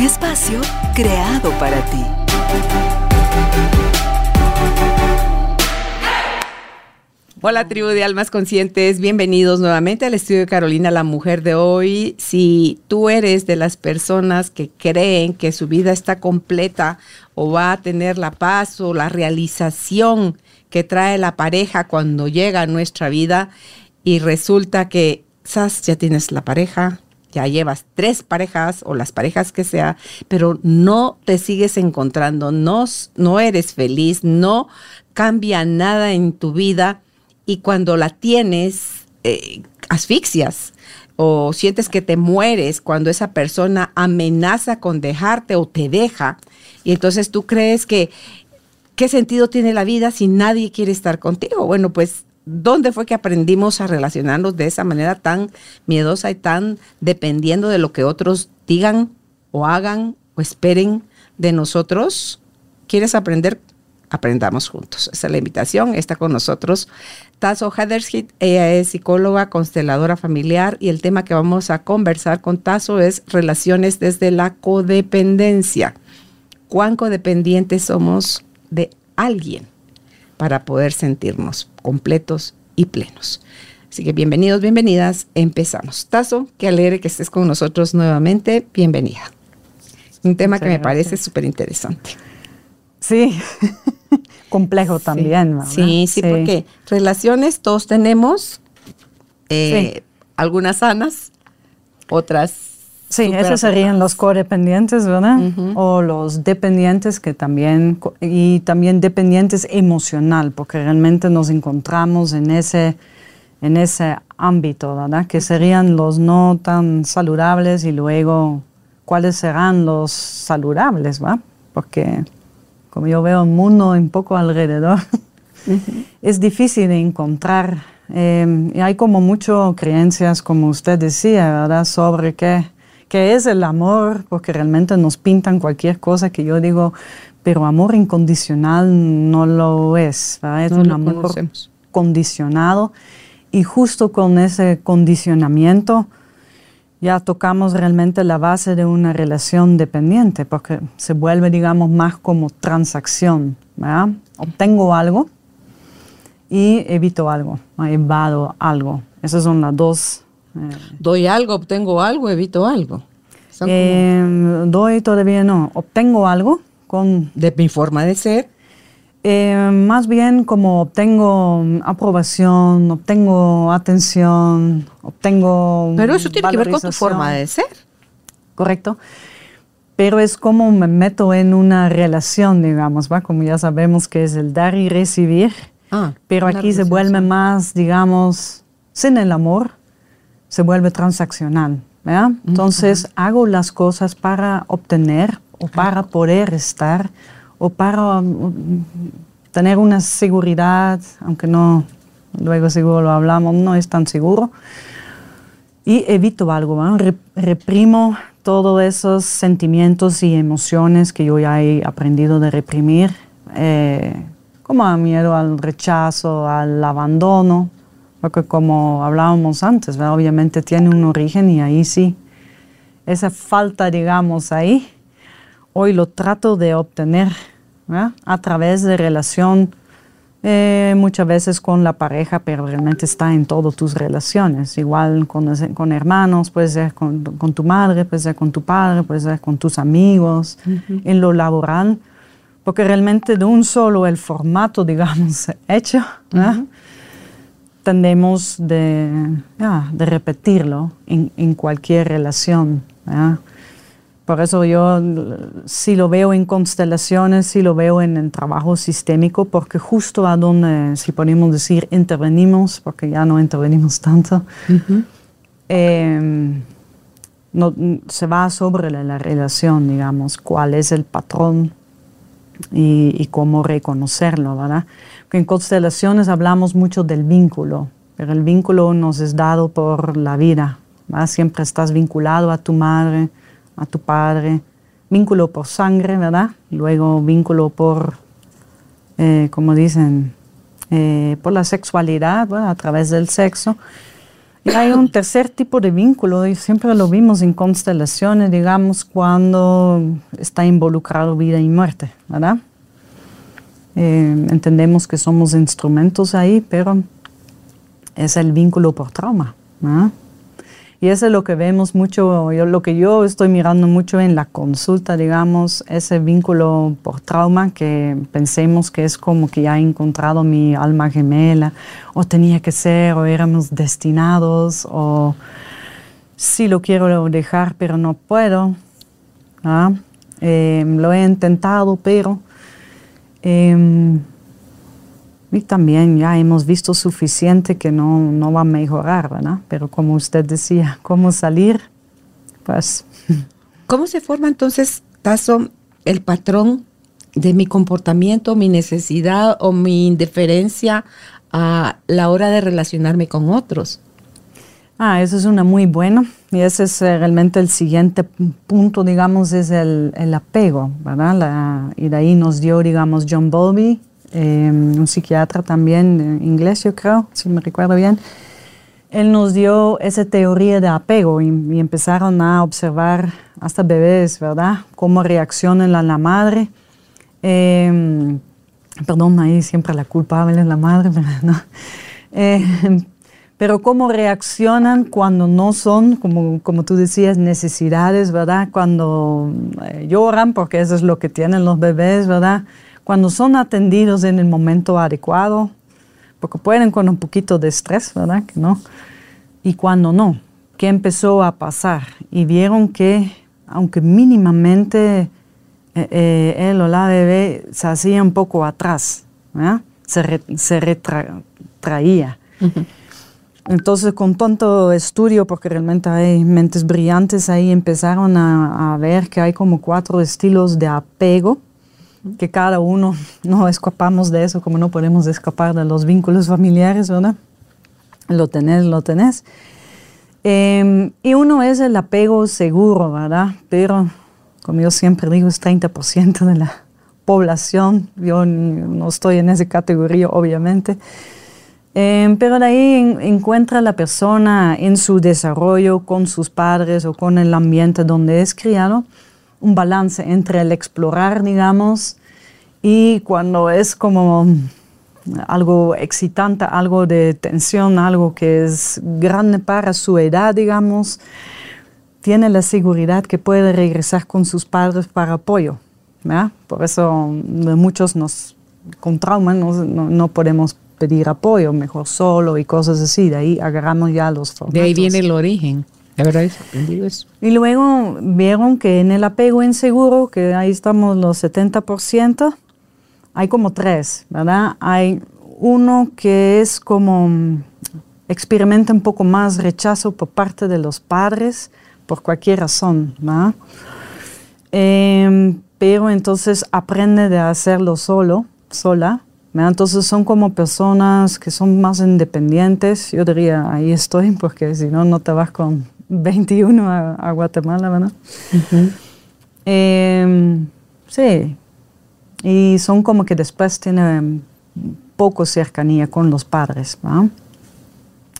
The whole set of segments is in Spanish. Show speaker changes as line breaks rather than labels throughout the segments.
Espacio creado para ti.
Hola tribu de almas conscientes, bienvenidos nuevamente al estudio de Carolina, la mujer de hoy. Si tú eres de las personas que creen que su vida está completa o va a tener la paz o la realización que trae la pareja cuando llega a nuestra vida y resulta que quizás ya tienes la pareja, ya llevas tres parejas o las parejas que sea, pero no te sigues encontrando, no, no eres feliz, no cambia nada en tu vida y cuando la tienes, eh, asfixias o sientes que te mueres cuando esa persona amenaza con dejarte o te deja. Y entonces tú crees que, ¿qué sentido tiene la vida si nadie quiere estar contigo? Bueno, pues, ¿dónde fue que aprendimos a relacionarnos de esa manera tan miedosa y tan dependiendo de lo que otros digan o hagan o esperen de nosotros? ¿Quieres aprender aprendamos juntos. Esa es la invitación. Está con nosotros Tasso Hederschild. Ella es psicóloga, consteladora familiar y el tema que vamos a conversar con Tasso es relaciones desde la codependencia. ¿Cuán codependientes somos de alguien para poder sentirnos completos y plenos? Así que bienvenidos, bienvenidas. Empezamos. Tazo, qué alegre que estés con nosotros nuevamente. Bienvenida. Un tema que me parece súper interesante.
Sí, complejo también. ¿verdad?
Sí, sí, porque relaciones todos tenemos, eh, algunas sanas, otras.
Sí, esos serían los codependientes, ¿verdad? O los dependientes que también, y también dependientes emocional, porque realmente nos encontramos en ese, en ese ámbito, ¿verdad? Que serían los no tan saludables y luego, ¿cuáles serán los saludables, ¿va? Porque como yo veo un mundo un poco alrededor, es difícil de encontrar. Eh, y hay como muchas creencias, como usted decía, ¿verdad?, sobre qué, qué es el amor, porque realmente nos pintan cualquier cosa que yo digo, pero amor incondicional no lo es, ¿verdad? Es un amor condicionado. Y justo con ese condicionamiento, ya tocamos realmente la base de una relación dependiente, porque se vuelve, digamos, más como transacción. ¿verdad? Obtengo algo y evito algo, evado algo. Esas son las dos.
Eh. Doy algo, obtengo algo, evito algo.
Eh, doy todavía no. Obtengo algo con...
De mi forma de ser
eh, más bien como obtengo aprobación, obtengo atención, obtengo...
Pero eso tiene que ver con tu forma de ser.
Correcto. Pero es como me meto en una relación, digamos, ¿va? Como ya sabemos que es el dar y recibir. Ah, pero aquí se vuelve más, digamos, sin el amor, se vuelve transaccional. ¿verdad? Entonces hago las cosas para obtener o para poder estar o para um, tener una seguridad, aunque no, luego seguro lo hablamos, no es tan seguro. Y evito algo, reprimo todos esos sentimientos y emociones que yo ya he aprendido de reprimir, eh, como a miedo al rechazo, al abandono, porque como hablábamos antes, obviamente tiene un origen y ahí sí, esa falta, digamos, ahí, hoy lo trato de obtener a través de relación eh, muchas veces con la pareja, pero realmente está en todas tus relaciones. Igual con, con hermanos, puede ser con, con, tu madre, puede ser con tu padre, puede ser con tus amigos, en lo laboral, porque realmente de un solo el formato, digamos, hecho, tendemos de, de repetirlo en, en cualquier relación. Por eso yo sí lo veo en constelaciones, sí lo veo en el trabajo sistémico, porque justo a donde, si podemos decir, intervenimos, porque ya no intervenimos tanto, em, no, se va sobre la, relación, digamos, cuál es el patrón y, cómo reconocerlo, ¿verdad? en constelaciones hablamos mucho del vínculo, pero el vínculo nos es dado por la vida, ¿verdad? Siempre estás vinculado a tu madre, a tu padre, vínculo por sangre, ¿verdad? Luego vínculo por, eh, como dicen, eh, por la sexualidad, a través del sexo. Y hay un tercer tipo de vínculo, y siempre lo vimos en constelaciones, digamos, cuando está involucrado vida y muerte, ¿verdad? Eh, entendemos que somos instrumentos ahí, pero es el vínculo por trauma. ¿verdad? Y eso es lo que vemos mucho, yo, lo que yo estoy mirando mucho en la consulta, digamos, ese vínculo por trauma que pensemos que es como que ya he encontrado mi alma gemela, o tenía que ser, o éramos destinados, o sí lo quiero dejar, pero no puedo. ¿ah? Eh, lo he intentado, pero... Eh, y también ya hemos visto suficiente que no, no va a mejorar, ¿verdad? Pero como usted decía, ¿cómo salir? Pues...
¿Cómo se forma entonces, Tazo, el patrón de mi comportamiento, mi necesidad o mi indiferencia a la hora de relacionarme con otros?
Ah, eso es una muy buena. Y ese es eh, realmente el siguiente punto, digamos, es el, el apego, ¿verdad? La, y de ahí nos dio, digamos, John Bowlby Em, un psiquiatra también eh, inglés, yo creo, si me recuerdo bien. Él nos dio esa teoría de apego y, empezaron a observar hasta bebés, ¿verdad? Cómo reaccionan la, la madre. Em, perdón, ahí siempre la culpable es la madre, ¿no? Em, pero cómo reaccionan cuando no son, como, como tú decías, necesidades, ¿verdad? Cuando eh, lloran, porque eso es lo que tienen los bebés, ¿verdad? Cuando son atendidos en el momento adecuado, porque pueden con un poquito de estrés, ¿verdad? Que no. Y cuando no, ¿qué empezó a pasar? Y vieron que, aunque mínimamente eh, eh, él o la bebé se hacía un poco atrás, ¿verdad? se, retraía. Entonces, con tanto estudio, porque realmente hay mentes brillantes ahí, empezaron a ver que hay como cuatro estilos de apego que cada uno no escapamos de eso, como no podemos escapar de los vínculos familiares, ¿verdad? Lo tenés, lo tenés. Em, y uno es el apego seguro, ¿verdad? Pero, como yo siempre digo, es 30% de la población. Yo no estoy en esa categoría, obviamente. Em, pero de ahí encuentra la persona en su desarrollo con sus padres o con el ambiente donde es criado un balance entre el explorar, digamos, y cuando es como algo excitante, algo de tensión, algo que es grande para su edad, digamos, tiene la seguridad que puede regresar con sus padres para apoyo. Por eso muchos nos con trauma no, podemos pedir apoyo, mejor solo y cosas así. De ahí agarramos ya los formatos.
De ahí viene el origen.
Y luego vieron que en el apego inseguro, que ahí estamos los 70%, hay como tres, ¿verdad? Hay uno que es como mm, experimenta un poco más rechazo por parte de los padres por cualquier razón, ¿verdad? Em, pero entonces aprende de hacerlo solo, sola. ¿verdad? Entonces son como personas que son más independientes. Yo diría, ahí estoy, porque si no, no te vas con 21 a, Guatemala, ¿verdad? Em, sí, y son como que después tienen poco cercanía con los padres. ¿verdad?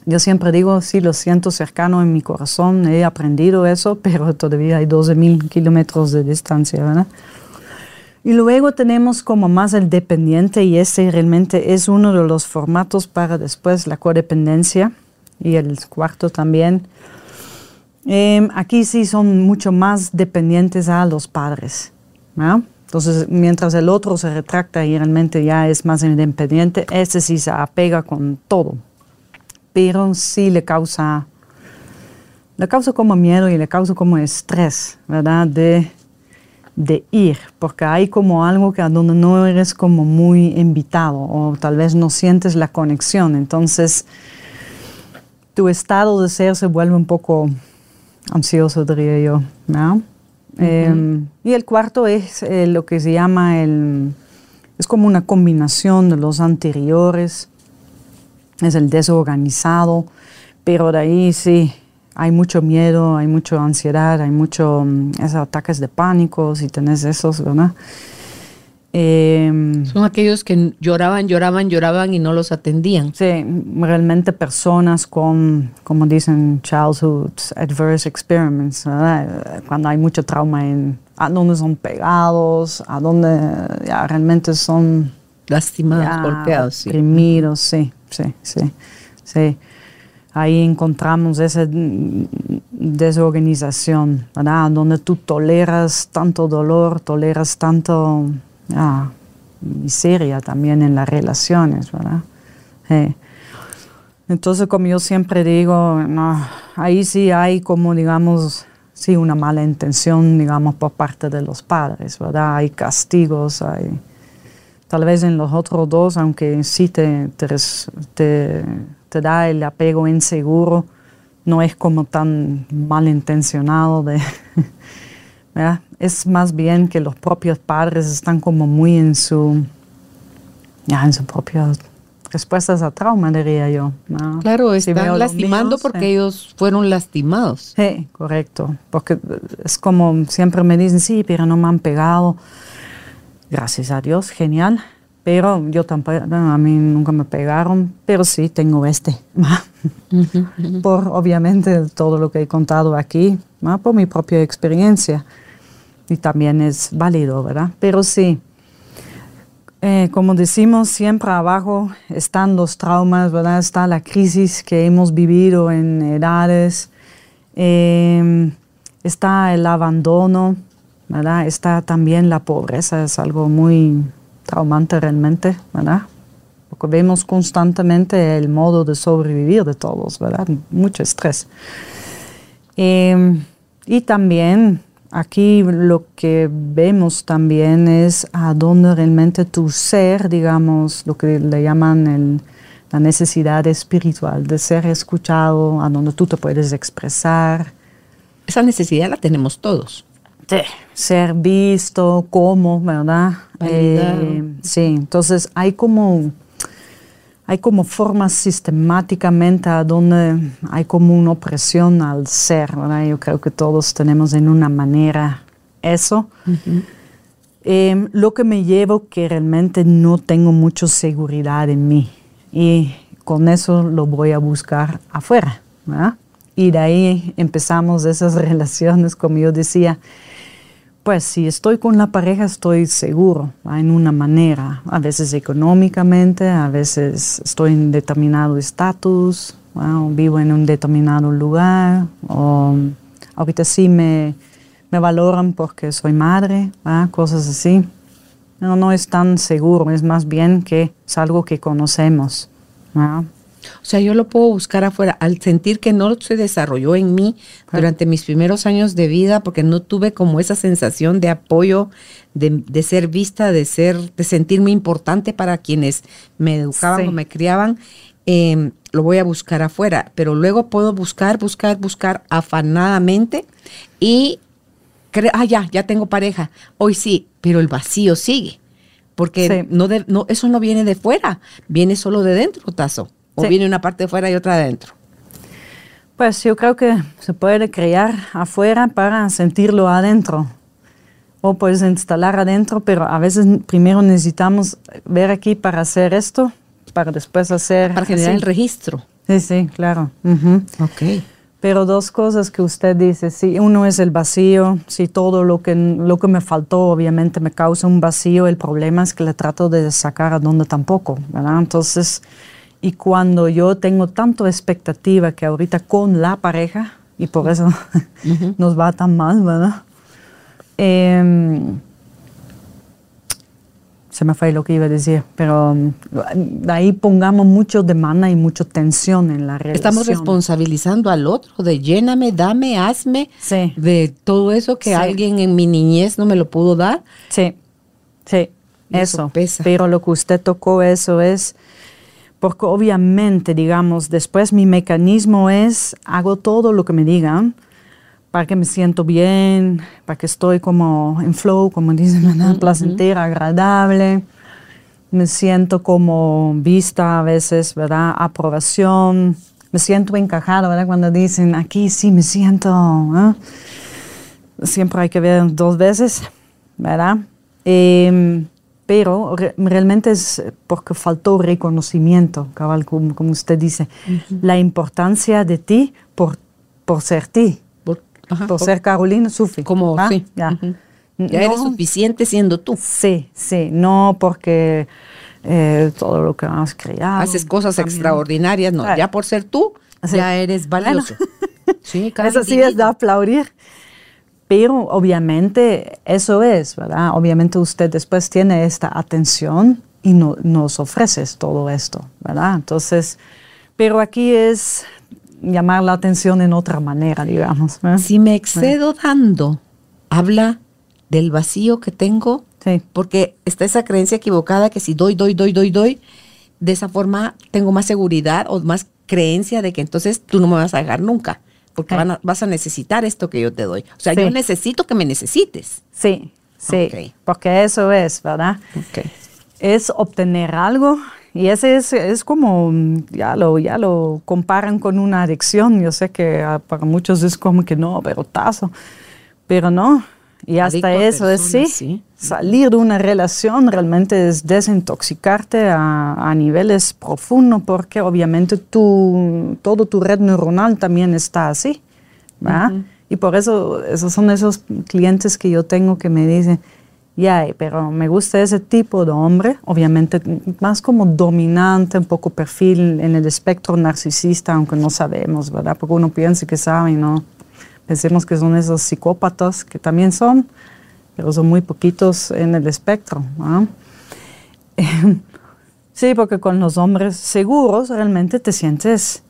Yo siempre digo, sí, lo siento cercano en mi corazón, he aprendido eso, pero todavía hay 12 mil kilómetros de distancia, ¿verdad? Y luego tenemos como más el dependiente y ese realmente es uno de los formatos para después la codependencia y el cuarto también Em, aquí sí son mucho más dependientes a los padres. Entonces, mientras el otro se retracta y realmente ya es más independiente, ese sí se apega con todo. Pero sí le causa, le causa como miedo y le causa como estrés, ¿verdad? De, de ir, porque hay como algo que a donde no eres como muy invitado o tal vez no sientes la conexión. Entonces, tu estado de ser se vuelve un poco ansioso, diría yo. Em, y el cuarto es eh, lo que se llama el, es como una combinación de los anteriores, es el desorganizado, pero de ahí sí, hay mucho miedo, hay mucha ansiedad, hay muchos mm, ataques de pánico, si tenés esos, ¿verdad?
Em, Son aquellos que lloraban, lloraban, lloraban y no los atendían.
Sí, realmente personas con, como dicen, childhood adverse experiments, cuando hay mucho trauma en a dónde son pegados, a dónde ya realmente son
lastimados, golpeados,
sí. sí, sí, sí, sí. Ahí encontramos esa desorganización, ¿verdad? Donde tú toleras tanto dolor, toleras tanto ah, miseria también en las relaciones, ¿verdad? Entonces, como yo siempre digo, ahí sí hay como, digamos, sí, una mala intención, digamos, por parte de los padres, ¿verdad? Hay castigos, hay... Tal vez en los otros dos, aunque sí te, te, te, da el apego inseguro, no es como tan malintencionado de... Es más bien que los propios padres están como muy en su, ya, en su propia respuestas a trauma, diría yo.
Claro, están lastimando porque ellos fueron lastimados.
Sí, correcto. Porque es como siempre me dicen, sí, pero no me han pegado. Gracias a Dios, genial. Pero yo tampoco, a mí nunca me pegaron, pero sí tengo este. por obviamente todo lo que he contado aquí, por mi propia experiencia y también es válido, ¿verdad? Pero sí, eh, como decimos, siempre abajo están los traumas, ¿verdad? Está la crisis que hemos vivido en edades, em, está el abandono, ¿verdad? Está también la pobreza, es algo muy traumante realmente, ¿verdad? Porque vemos constantemente el modo de sobrevivir de todos, ¿verdad? Mucho estrés. Em, y también Aquí lo que vemos también es a dónde realmente tu ser, digamos, lo que le llaman la necesidad espiritual de ser escuchado, a donde tú te puedes expresar.
Esa necesidad la tenemos todos.
Sí. Ser visto, como, ¿verdad? Eh, sí, entonces hay como hay como formas sistemáticamente a donde hay como una opresión al ser, ¿verdad? Yo creo que todos tenemos en una manera eso. Em, lo que me llevo que realmente no tengo mucha seguridad en mí y con eso lo voy a buscar afuera, ¿verdad? Y de ahí empezamos esas relaciones, como yo decía, pues si estoy con la pareja estoy seguro en una manera, a veces económicamente, a veces estoy en determinado estatus, vivo en un determinado lugar, o ahorita sí me, me valoran porque soy madre, cosas así. No, no es tan seguro, es más bien que es algo que conocemos.
O sea, yo lo puedo buscar afuera. Al sentir que no se desarrolló en mí durante mis primeros años de vida, porque no tuve como esa sensación de apoyo, de, ser vista, de ser, de sentirme importante para quienes me educaban o me criaban, em, lo voy a buscar afuera. Pero luego puedo buscar, buscar, buscar afanadamente y ah, ya, ya tengo pareja. Hoy sí, pero el vacío sigue. Porque no, no, eso no viene de fuera, viene solo de dentro, Tazo. ¿O viene una parte de fuera y otra de adentro?
Pues yo creo que se puede crear afuera para sentirlo adentro. O puedes instalar adentro, pero a veces primero necesitamos ver aquí para hacer esto, para después hacer...
Para generar el registro.
Sí, sí, claro.
Ok.
Pero dos cosas que usted dice, sí, uno es el vacío, si todo lo que, lo que me faltó obviamente me causa un vacío, el problema es que le trato de sacar a donde tampoco, ¿verdad? Entonces, y cuando yo tengo tanto expectativa que ahorita con la pareja, y por eso nos va tan mal, ¿verdad? Em, se me fue lo que iba a decir, pero de ahí pongamos mucho demanda y mucha tensión en la relación.
Estamos responsabilizando al otro de lléname, dame, hazme, de todo eso que alguien en mi niñez no me lo pudo dar.
Sí, sí, eso. eso. Pero lo que usted tocó, eso es porque obviamente, digamos, después mi mecanismo es, hago todo lo que me digan, para que me siento bien, para que estoy como en flow, como dicen, placentera, agradable. Me siento como vista a veces, ¿verdad? Aprobación. Me siento encajado, ¿verdad? Cuando dicen, aquí sí me siento. Siempre hay que ver dos veces, ¿verdad? Em, pero realmente es porque faltó reconocimiento, cabal, como, usted dice, la importancia de ti por, por ser ti, por, ser Carolina Sufi.
Como, ¿ah? sí. Ya, ya eres suficiente siendo tú.
Sí, sí, no porque eh, todo lo que has creado.
Haces cosas extraordinarias, no, ya por ser tú, ya eres valioso.
sí, Eso sí es de aplaudir. Pero obviamente eso es, ¿verdad? Obviamente usted después tiene esta atención y no, nos ofreces todo esto, ¿verdad? Entonces, pero aquí es llamar la atención en otra manera, digamos.
Si me excedo dando, habla del vacío que tengo, sí. porque está esa creencia equivocada que si doy, doy, doy, doy, doy, de esa forma tengo más seguridad o más creencia de que entonces tú no me vas a dejar nunca porque vas a necesitar esto que yo te doy. O sea, yo necesito que me necesites.
Sí, sí, porque eso es, ¿verdad? Okay. Es obtener algo y ese es, es, como, ya lo, ya lo comparan con una adicción. Yo sé que ah, para muchos es como que no, pero tazo. Pero no, y hasta eso es sí, Salir de una relación realmente es desintoxicarte a, niveles profundos porque obviamente tu, todo tu red neuronal también está así. Y por eso esos son esos clientes que yo tengo que me dicen, ya, pero me gusta ese tipo de hombre, obviamente más como dominante, un poco perfil en el espectro narcisista, aunque no sabemos, ¿verdad? Porque uno piensa que sabe y no. Pensemos que son esos psicópatas que también son, pero son muy poquitos en el espectro. sí, porque con los hombres seguros realmente te sientes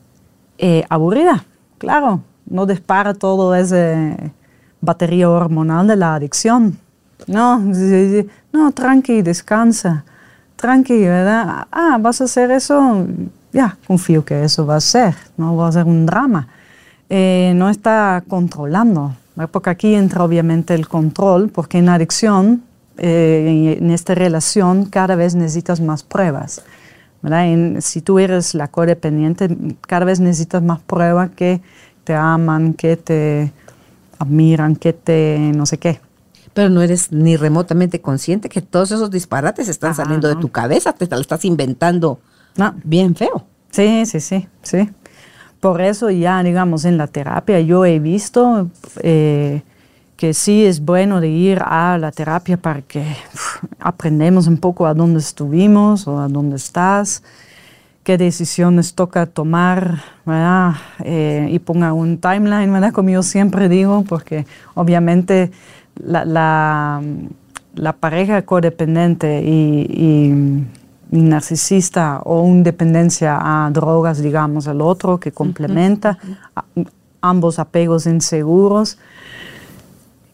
eh, aburrida, claro, no dispara todo ese batería hormonal de la adicción. No, no, tranqui, descansa, tranqui, ¿verdad? Ah, vas a hacer eso, ya, confío que eso va a ser, no va a ser un drama. Eh, no está controlando, porque aquí entra obviamente el control, porque en adicción, eh, en, esta relación, cada vez necesitas más pruebas. si tú eres la codependiente, cada vez necesitas más pruebas que te aman, que te admiran, que te no sé qué.
Pero no eres ni remotamente consciente que todos esos disparates están saliendo de tu cabeza, te lo estás inventando no. bien feo.
Sí, sí, sí, sí. Por eso ya, digamos, en la terapia yo he visto eh, que sí es bueno de ir a la terapia para que aprendamos un poco a dónde estuvimos o a dónde estás, qué decisiones toca tomar, ¿verdad? Eh, y ponga un timeline, ¿verdad? Como yo siempre digo, porque obviamente la, la, pareja codependiente y narcisista o una dependencia a drogas, digamos, al otro que complementa ambos apegos inseguros.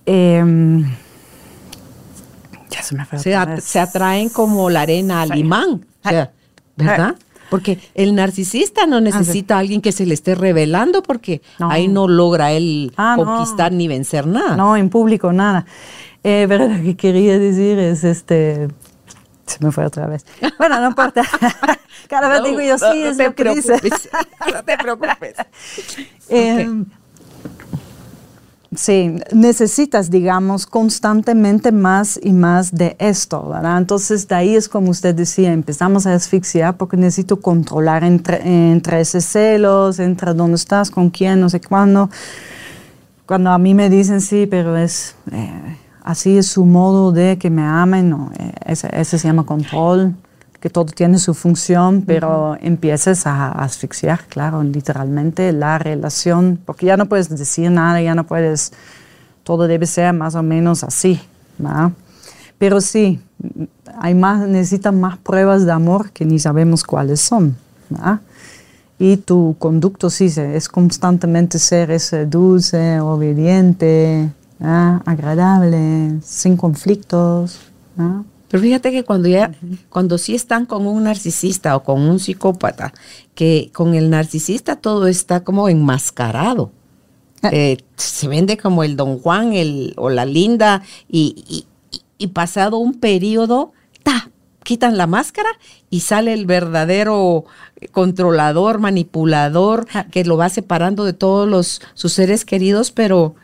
Em,
ya se me fue se, atraen como la arena al imán, ¿verdad? Porque el narcisista no necesita a alguien que se le esté revelando porque ahí no logra él ah, conquistar ni vencer nada.
No, en público nada. Eh, pero lo que quería decir es este se me fue otra vez. Bueno, no importa. Cada vez digo yo sí, es lo que dice.
no te preocupes.
Em, sí, necesitas, digamos, constantemente más y más de esto, ¿verdad? Entonces, de ahí es como usted decía, empezamos a asfixiar porque necesito controlar entre, entre ese celos, entre dónde estás, con quién, no sé cuándo. Cuando a mí me dicen sí, pero es... Eh, así es su modo de que me amen, no, eh, ese, ese, se llama control, que todo tiene su función, pero empiezas a, asfixiar, claro, literalmente la relación, porque ya no puedes decir nada, ya no puedes, todo debe ser más o menos así, ¿no? Pero sí, hay más, necesitan más pruebas de amor que ni sabemos cuáles son, ¿no? Y tu conducto sí es constantemente ser ese dulce, obediente, ¿ah? agradable, sin conflictos.
Pero fíjate que cuando ya, cuando sí están con un narcisista o con un psicópata, que con el narcisista todo está como enmascarado. Ah. Eh, se vende como el Don Juan el, o la Linda y, y, pasado un periodo, ta, quitan la máscara y sale el verdadero controlador, manipulador, ah. que lo va separando de todos los, sus seres queridos, pero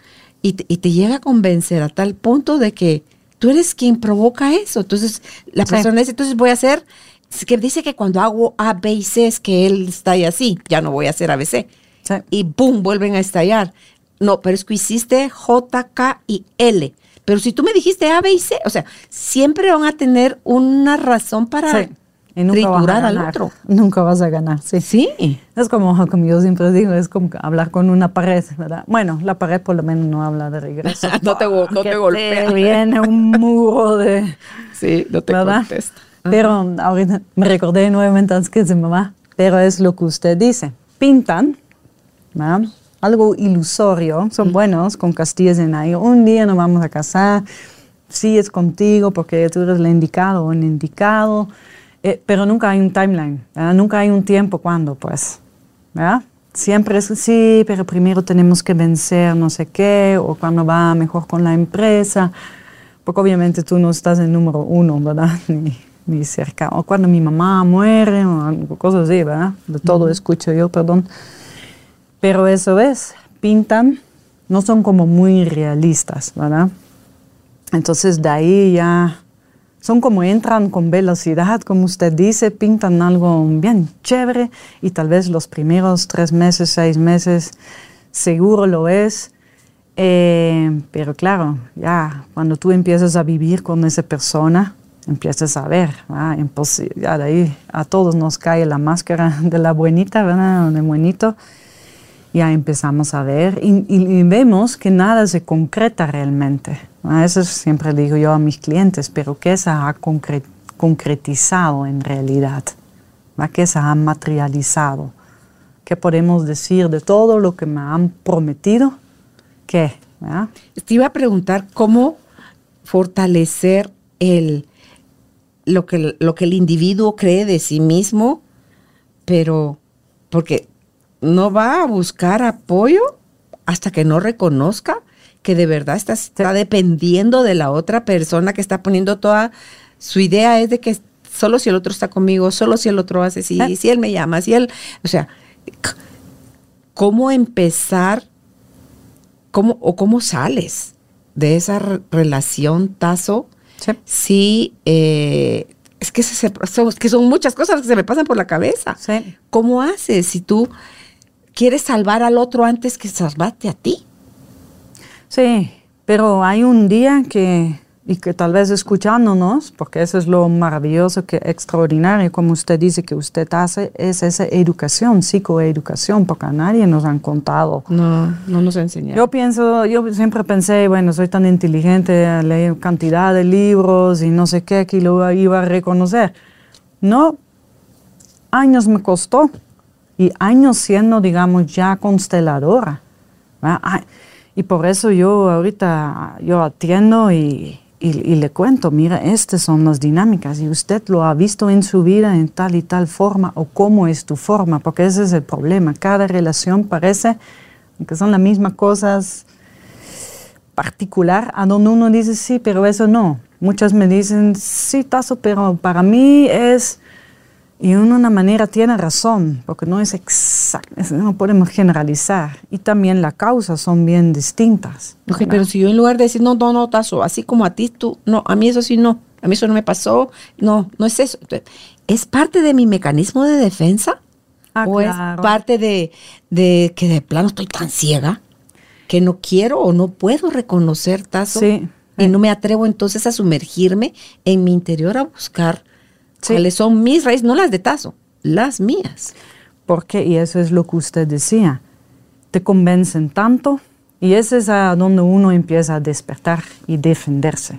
y y te llega a convencer a tal punto de que tú eres quien provoca eso. Entonces, la persona dice, entonces voy a hacer, que dice que cuando hago A, B y C es que él está ahí así, ya no voy a hacer ABC. Y boom, vuelven a estallar. No, pero es que hiciste J, K y L. Pero si tú me dijiste A, B y C, o sea, siempre van a tener una razón para
y nunca ganar. al otro. Nunca vas a ganar, sí.
Sí.
Es como, como yo siempre digo, es como hablar con una pared, ¿verdad? Bueno, la pared por lo menos no habla de regreso.
no te, no te golpea.
viene un muro de...
Sí, no te contesta.
Pero ahorita me recordé nuevamente antes que se mamá, pero es lo que usted dice. Pintan, ¿verdad? Algo ilusorio, son buenos con castillas en ahí. Un día nos vamos a casar, sí es contigo porque tú eres el indicado o el indicado eh, pero nunca hay un timeline, nunca hay un tiempo cuando, pues, ¿verdad? Siempre es sí, pero primero tenemos que vencer no sé qué, o cuando va mejor con la empresa, porque obviamente tú no estás en número uno, ¿verdad? Ni, ni cerca, o cuando mi mamá muere, o cosas así, ¿verdad? De todo escucho yo, perdón. Pero eso es, pintan, no son como muy realistas, ¿verdad? Entonces de ahí ya son como entran con velocidad, como usted dice, pintan algo bien chévere y tal vez los primeros tres meses, seis meses, seguro lo es. Eh, pero claro, ya cuando tú empiezas a vivir con esa persona, empiezas a ver, ah, ya de ahí a todos nos cae la máscara de la buenita, ¿verdad? De buenito. Ya empezamos a ver y vemos que nada se concreta realmente. Eso siempre digo yo a mis clientes, pero ¿qué se ha concretizado en realidad? ¿Qué se ha materializado? ¿Qué podemos decir de todo lo que me han prometido? ¿Qué?
Te iba a preguntar cómo fortalecer el, lo, que, lo que el individuo cree de sí mismo, pero porque no va a buscar apoyo hasta que no reconozca que de verdad está, está dependiendo de la otra persona que está poniendo toda su idea es de que solo si el otro está conmigo, solo si el otro hace así, ah. si él me llama, si él, o sea, ¿cómo empezar cómo, o cómo sales de esa relación tazo? Si eh, es que, son, que son muchas cosas que se me pasan por la cabeza. ¿Cómo haces si tú quieres salvar al otro antes que salvarte a ti?
Sí, pero hay un día que, y que tal vez escuchándonos, porque eso es lo maravilloso, que extraordinario, como usted dice que usted hace, es esa educación, psicoeducación, porque a nadie nos han contado.
No, no nos enseñaron.
Yo pienso, yo siempre pensé, bueno, soy tan inteligente, leí cantidad de libros y no sé qué, que lo iba a reconocer. No, años me costó y años siendo, digamos, ya consteladora. Y por eso yo ahorita yo atiendo y, y, le cuento, mira, estas son las dinámicas y usted lo ha visto en su vida en tal y tal forma o cómo es tu forma, porque ese es el problema. Cada relación parece que son las mismas cosas particular a donde uno dice sí, pero eso no. Muchas me dicen sí, Tazo, pero para mí es y de una manera tiene razón, porque no es exacto, no podemos generalizar. Y también las causas son bien distintas.
pero si yo en lugar de decir, no, no, no, Tazo, así como a ti, tú, no, a mí eso sí no, a mí eso no me pasó, no, no es eso. ¿Es parte de mi mecanismo de defensa? Ah, ¿O es parte de, de, que de plano estoy tan ciega que no quiero o no puedo reconocer Tazo? Sí. Y no me atrevo entonces a sumergirme en mi interior a buscar ¿Cuáles son mis raíces? No las de Tazo, las mías.
Porque, y eso es lo que usted decía, te convencen tanto y ese es a donde uno empieza a despertar y defenderse.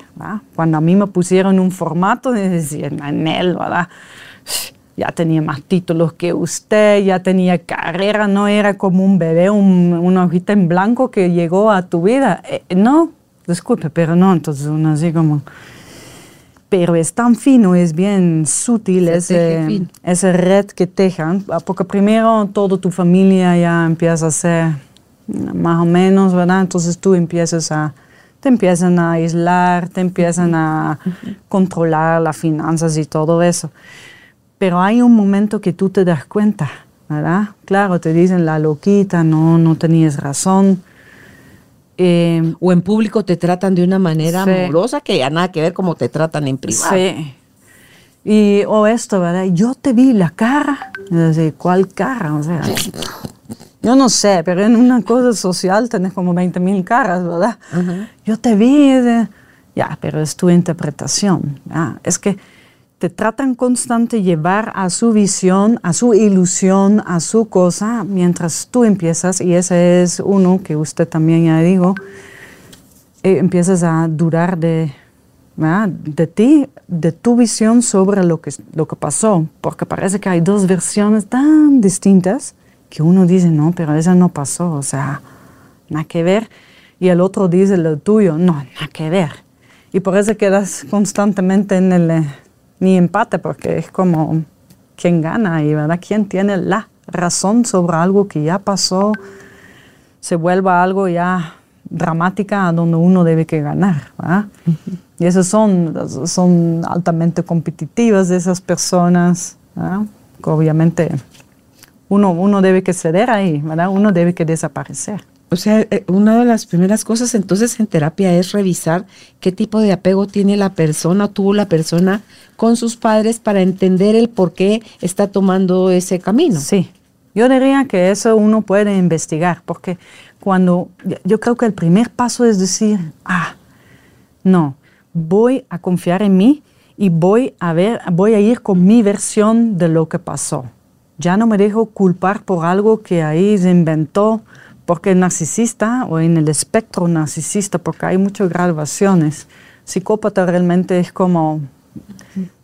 Cuando a mí me pusieron un formato, decían, Anel, ¿verdad? ya tenía más títulos que usted, ya tenía carrera, no era como un bebé, una hojita en blanco que llegó a tu vida. Eh, no, disculpe, pero no, entonces uno así como, pero es tan fino, es bien sutil ese, red que tejan, porque primero toda tu familia ya empieza a ser más o menos, ¿verdad? Entonces tú empiezas a, te empiezan a aislar, te empiezan a controlar las finanzas y todo eso. Pero hay un momento que tú te das cuenta, ¿verdad? Claro, te dicen la loquita, no, no tenías razón.
Eh, o en público te tratan de una manera amorosa que ya nada que ver como te tratan en privado.
Sí. Y, o esto, ¿verdad? Yo te vi la cara. ¿Cuál cara? O sea, yo no sé, pero en una cosa social tenés como 20 mil caras, ¿verdad? Yo te vi, ya, pero es tu interpretación. Es que te tratan constante llevar a su visión, a su ilusión, a su cosa, mientras tú empiezas, y ese es uno que usted también ya digo, eh, empiezas a durar de, de ti, de tu visión sobre lo que, lo que pasó, porque parece que hay dos versiones tan distintas que uno dice, no, pero esa no pasó, o sea, nada que ver, y el otro dice lo tuyo, no, nada que ver. Y por eso quedas constantemente en el eh, ni empate, porque es como quién gana y ¿verdad? quién tiene la razón sobre algo que ya pasó, se vuelva algo ya dramática donde uno debe que ganar. ¿verdad? Y esas son, son altamente competitivas esas personas, que obviamente uno, uno debe que ceder ahí, ¿verdad? uno debe que desaparecer.
O sea, eh, una de las primeras cosas entonces en terapia es revisar qué tipo de apego tiene la persona, tuvo la persona con sus padres para entender el por qué está tomando ese camino.
Sí, yo diría que eso uno puede investigar, porque cuando yo creo que el primer paso es decir, ah, no, voy a confiar en mí y voy a ver, voy a ir con mi versión de lo que pasó. Ya no me dejo culpar por algo que ahí se inventó, porque el narcisista o en el espectro narcisista, porque hay muchas graduaciones, psicópata realmente es como,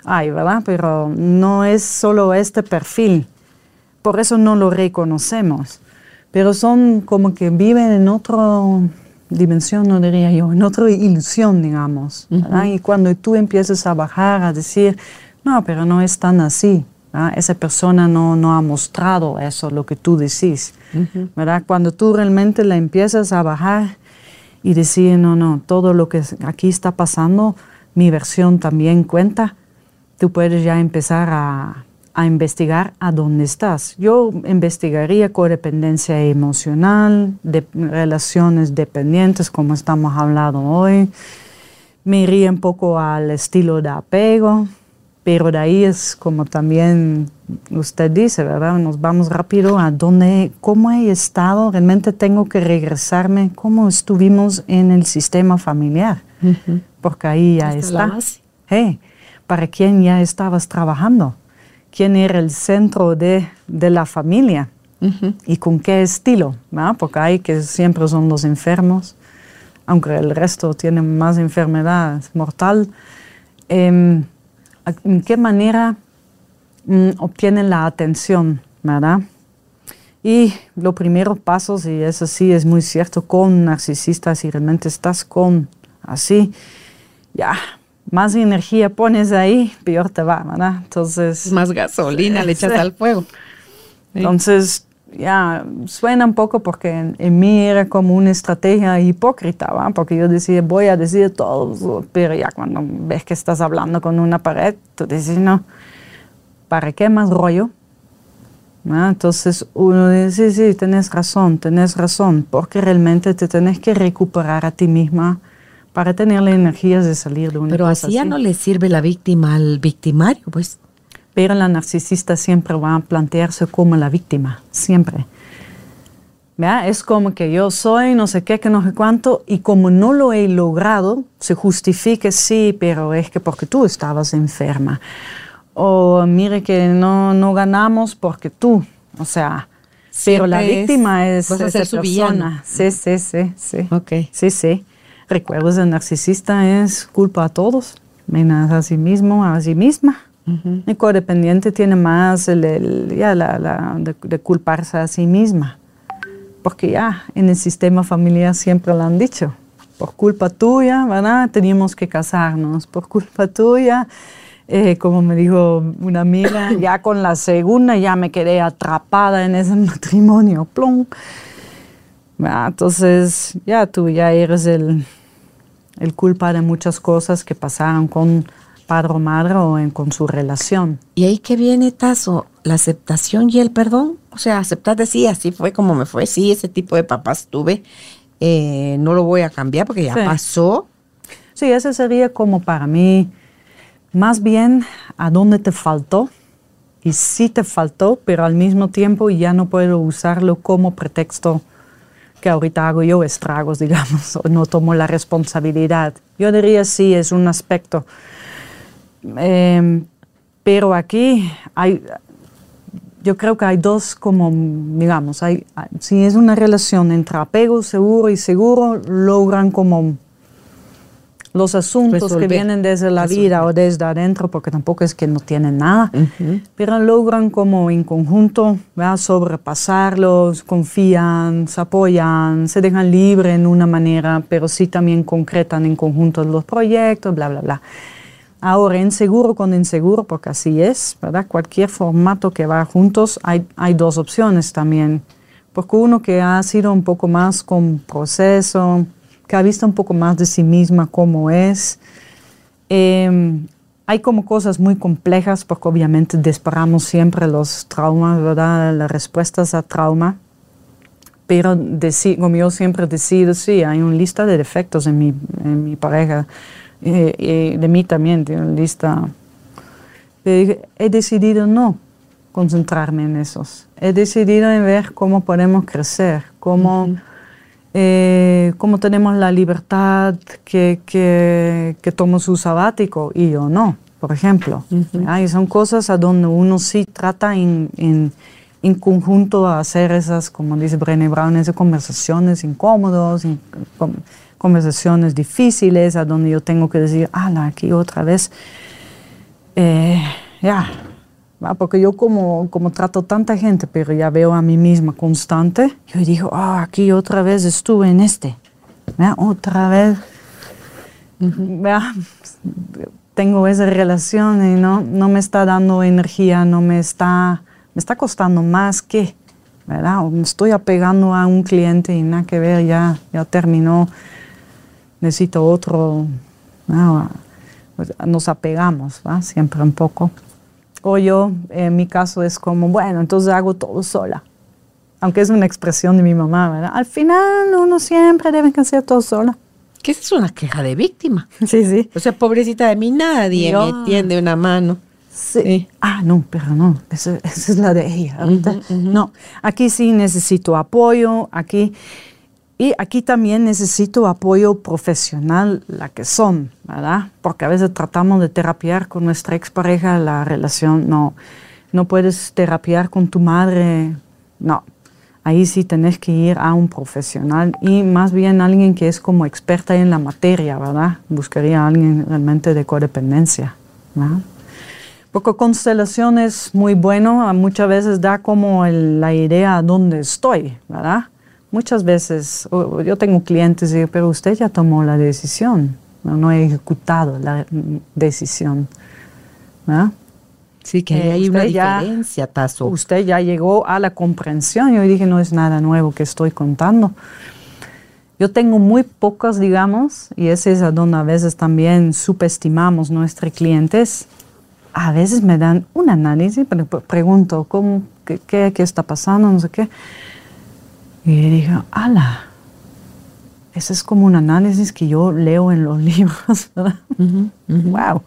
ay, ¿verdad? Pero no es solo este perfil, por eso no lo reconocemos, pero son como que viven en otra dimensión, no diría yo, en otra ilusión, digamos. Y cuando tú empiezas a bajar, a decir, no, pero no es tan así, esa persona no, no ha mostrado eso, lo que tú decís. ¿verdad? Cuando tú realmente la empiezas a bajar y decir, no, no, todo lo que aquí está pasando, mi versión también cuenta, tú puedes ya empezar a, a investigar a dónde estás. Yo investigaría codependencia emocional, de relaciones dependientes, como estamos hablando hoy. Me iría un poco al estilo de apego, pero de ahí es como también usted dice, ¿verdad? Nos vamos rápido a dónde, cómo he estado, realmente tengo que regresarme, cómo estuvimos en el sistema familiar, porque ahí ya está. ¿Para quién ya estabas trabajando? ¿Quién era el centro de, de la familia? ¿Y con qué estilo? Porque hay que siempre son los enfermos, aunque el resto tiene más enfermedad mortal. Em, ¿En qué manera mm, obtienen la atención, verdad? Y los primeros pasos, y eso sí es muy cierto, con narcisistas, si realmente estás con así, ya, más energía pones ahí, peor te va, ¿verdad?
Entonces... Más gasolina le echas al fuego.
Entonces, ya, suena un poco porque en, mí era como una estrategia hipócrita, ¿va? porque yo decía, voy a decir todo, pero ya cuando ves que estás hablando con una pared, tú dices, no, ¿para qué más rollo? Entonces uno dice, sí, sí, tenés razón, tenés razón, porque realmente te tenés que recuperar a ti misma para tener la energía de salir de una
Pero así ya no le sirve la víctima al victimario, pues.
Pero la narcisista siempre va a plantearse como la víctima, siempre. Es como que yo soy no sé qué, que no sé cuánto, y como no lo he logrado, se justifique, sí, pero es que porque tú estabas enferma. O mire que no, no ganamos porque tú, o sea, pero la víctima es,
esa persona.
Sí, sí, sí, sí.
Ok.
Sí, sí. Recuerdos, el narcisista es culpa a todos, menos a sí mismo, a sí misma. El codependiente tiene más el, ya la, de, culparse a sí misma, porque ya en el sistema familiar siempre lo han dicho, por culpa tuya, ¿verdad? Teníamos que casarnos, por culpa tuya, eh, como me dijo una amiga, ya con la segunda ya me quedé atrapada en ese matrimonio, plum. Entonces, ya tú ya eres el, el culpa de muchas cosas que pasaron con padre o madre o en, con su relación.
¿Y ahí que viene, Tazo? ¿La aceptación y el perdón? O sea, aceptar de sí, así fue como me fue, sí, ese tipo de papás tuve, eh, no lo voy a cambiar porque ya pasó.
Sí, ese sería como para mí, más bien a dónde te faltó y sí te faltó, pero al mismo tiempo ya no puedo usarlo como pretexto que ahorita hago yo estragos, digamos, o no tomo la responsabilidad. Yo diría sí, es un aspecto. Em, pero aquí hay, yo creo que hay dos como, digamos, hay, si es una relación entre apego seguro y seguro, logran como los asuntos que vienen desde la vida o desde adentro, porque tampoco es que no tienen nada, pero logran como en conjunto sobrepasarlos, confían, se apoyan, se dejan libre en una manera, pero sí también concretan en conjunto los proyectos, bla, bla, bla. Ahora, inseguro con inseguro, porque así es, ¿verdad? Cualquier formato que va juntos, hay, hay dos opciones también. Porque uno que ha sido un poco más con proceso, que ha visto un poco más de sí misma cómo es. Em, hay como cosas muy complejas porque obviamente disparamos siempre los traumas, ¿verdad? Las respuestas a trauma. Pero como yo siempre decido, sí, hay una lista de defectos en mi, en mi pareja. Y de mí también tiene una lista. he decidido no concentrarme en esos. He decidido en ver cómo podemos crecer, cómo eh, cómo tenemos la libertad que, que, que tomo su sabático y yo no, por ejemplo. son cosas a donde uno sí trata en, en, en, conjunto a hacer esas, como dice Brené Brown, esas conversaciones incómodas, conversaciones difíciles, a donde yo tengo que decir, ah, aquí otra vez, eh, ya, porque yo como, como trato tanta gente, pero ya veo a mí misma constante, yo digo, ah, aquí otra vez estuve en este, otra vez, tengo esa relación y no, no me está dando energía, no me está, me está costando más que, ¿verdad? me estoy apegando a un cliente y nada que ver, ya, ya terminó, necesito otro, pues, nos apegamos, ¿va? siempre un poco. O yo, en mi caso, es como, bueno, entonces hago todo sola. Aunque es una expresión de mi mamá, ¿verdad? Al final uno siempre debe hacer todo sola.
Que es una queja de víctima.
Sí, sí.
O sea, pobrecita de mí, nadie me tiende una mano.
Sí. Ah, no, pero no, esa, es la de ella. No, aquí sí necesito apoyo, aquí y aquí también necesito apoyo profesional, la que son, ¿verdad? Porque a veces tratamos de terapiar con nuestra expareja la relación. No, no puedes terapiar con tu madre. No, ahí sí tenés que ir a un profesional y más bien alguien que es como experta en la materia, ¿verdad? Buscaría a alguien realmente de codependencia, ¿verdad? Porque constelación es muy bueno, muchas veces da como la idea dónde estoy, ¿verdad? Muchas veces yo tengo clientes y digo, pero usted ya tomó la decisión, no, no he ejecutado la decisión.
Sí, que hay una diferencia, Tazo.
Usted ya llegó a la comprensión. Yo dije, no es nada nuevo que estoy contando. Yo tengo muy pocas, digamos, y ese es a donde a veces también subestimamos nuestros clientes. A veces me dan un análisis, pero pregunto, ¿cómo, qué, qué está pasando? No sé qué. Y dije, ala, ese es como un análisis que yo leo en los libros, ¿verdad? Wow.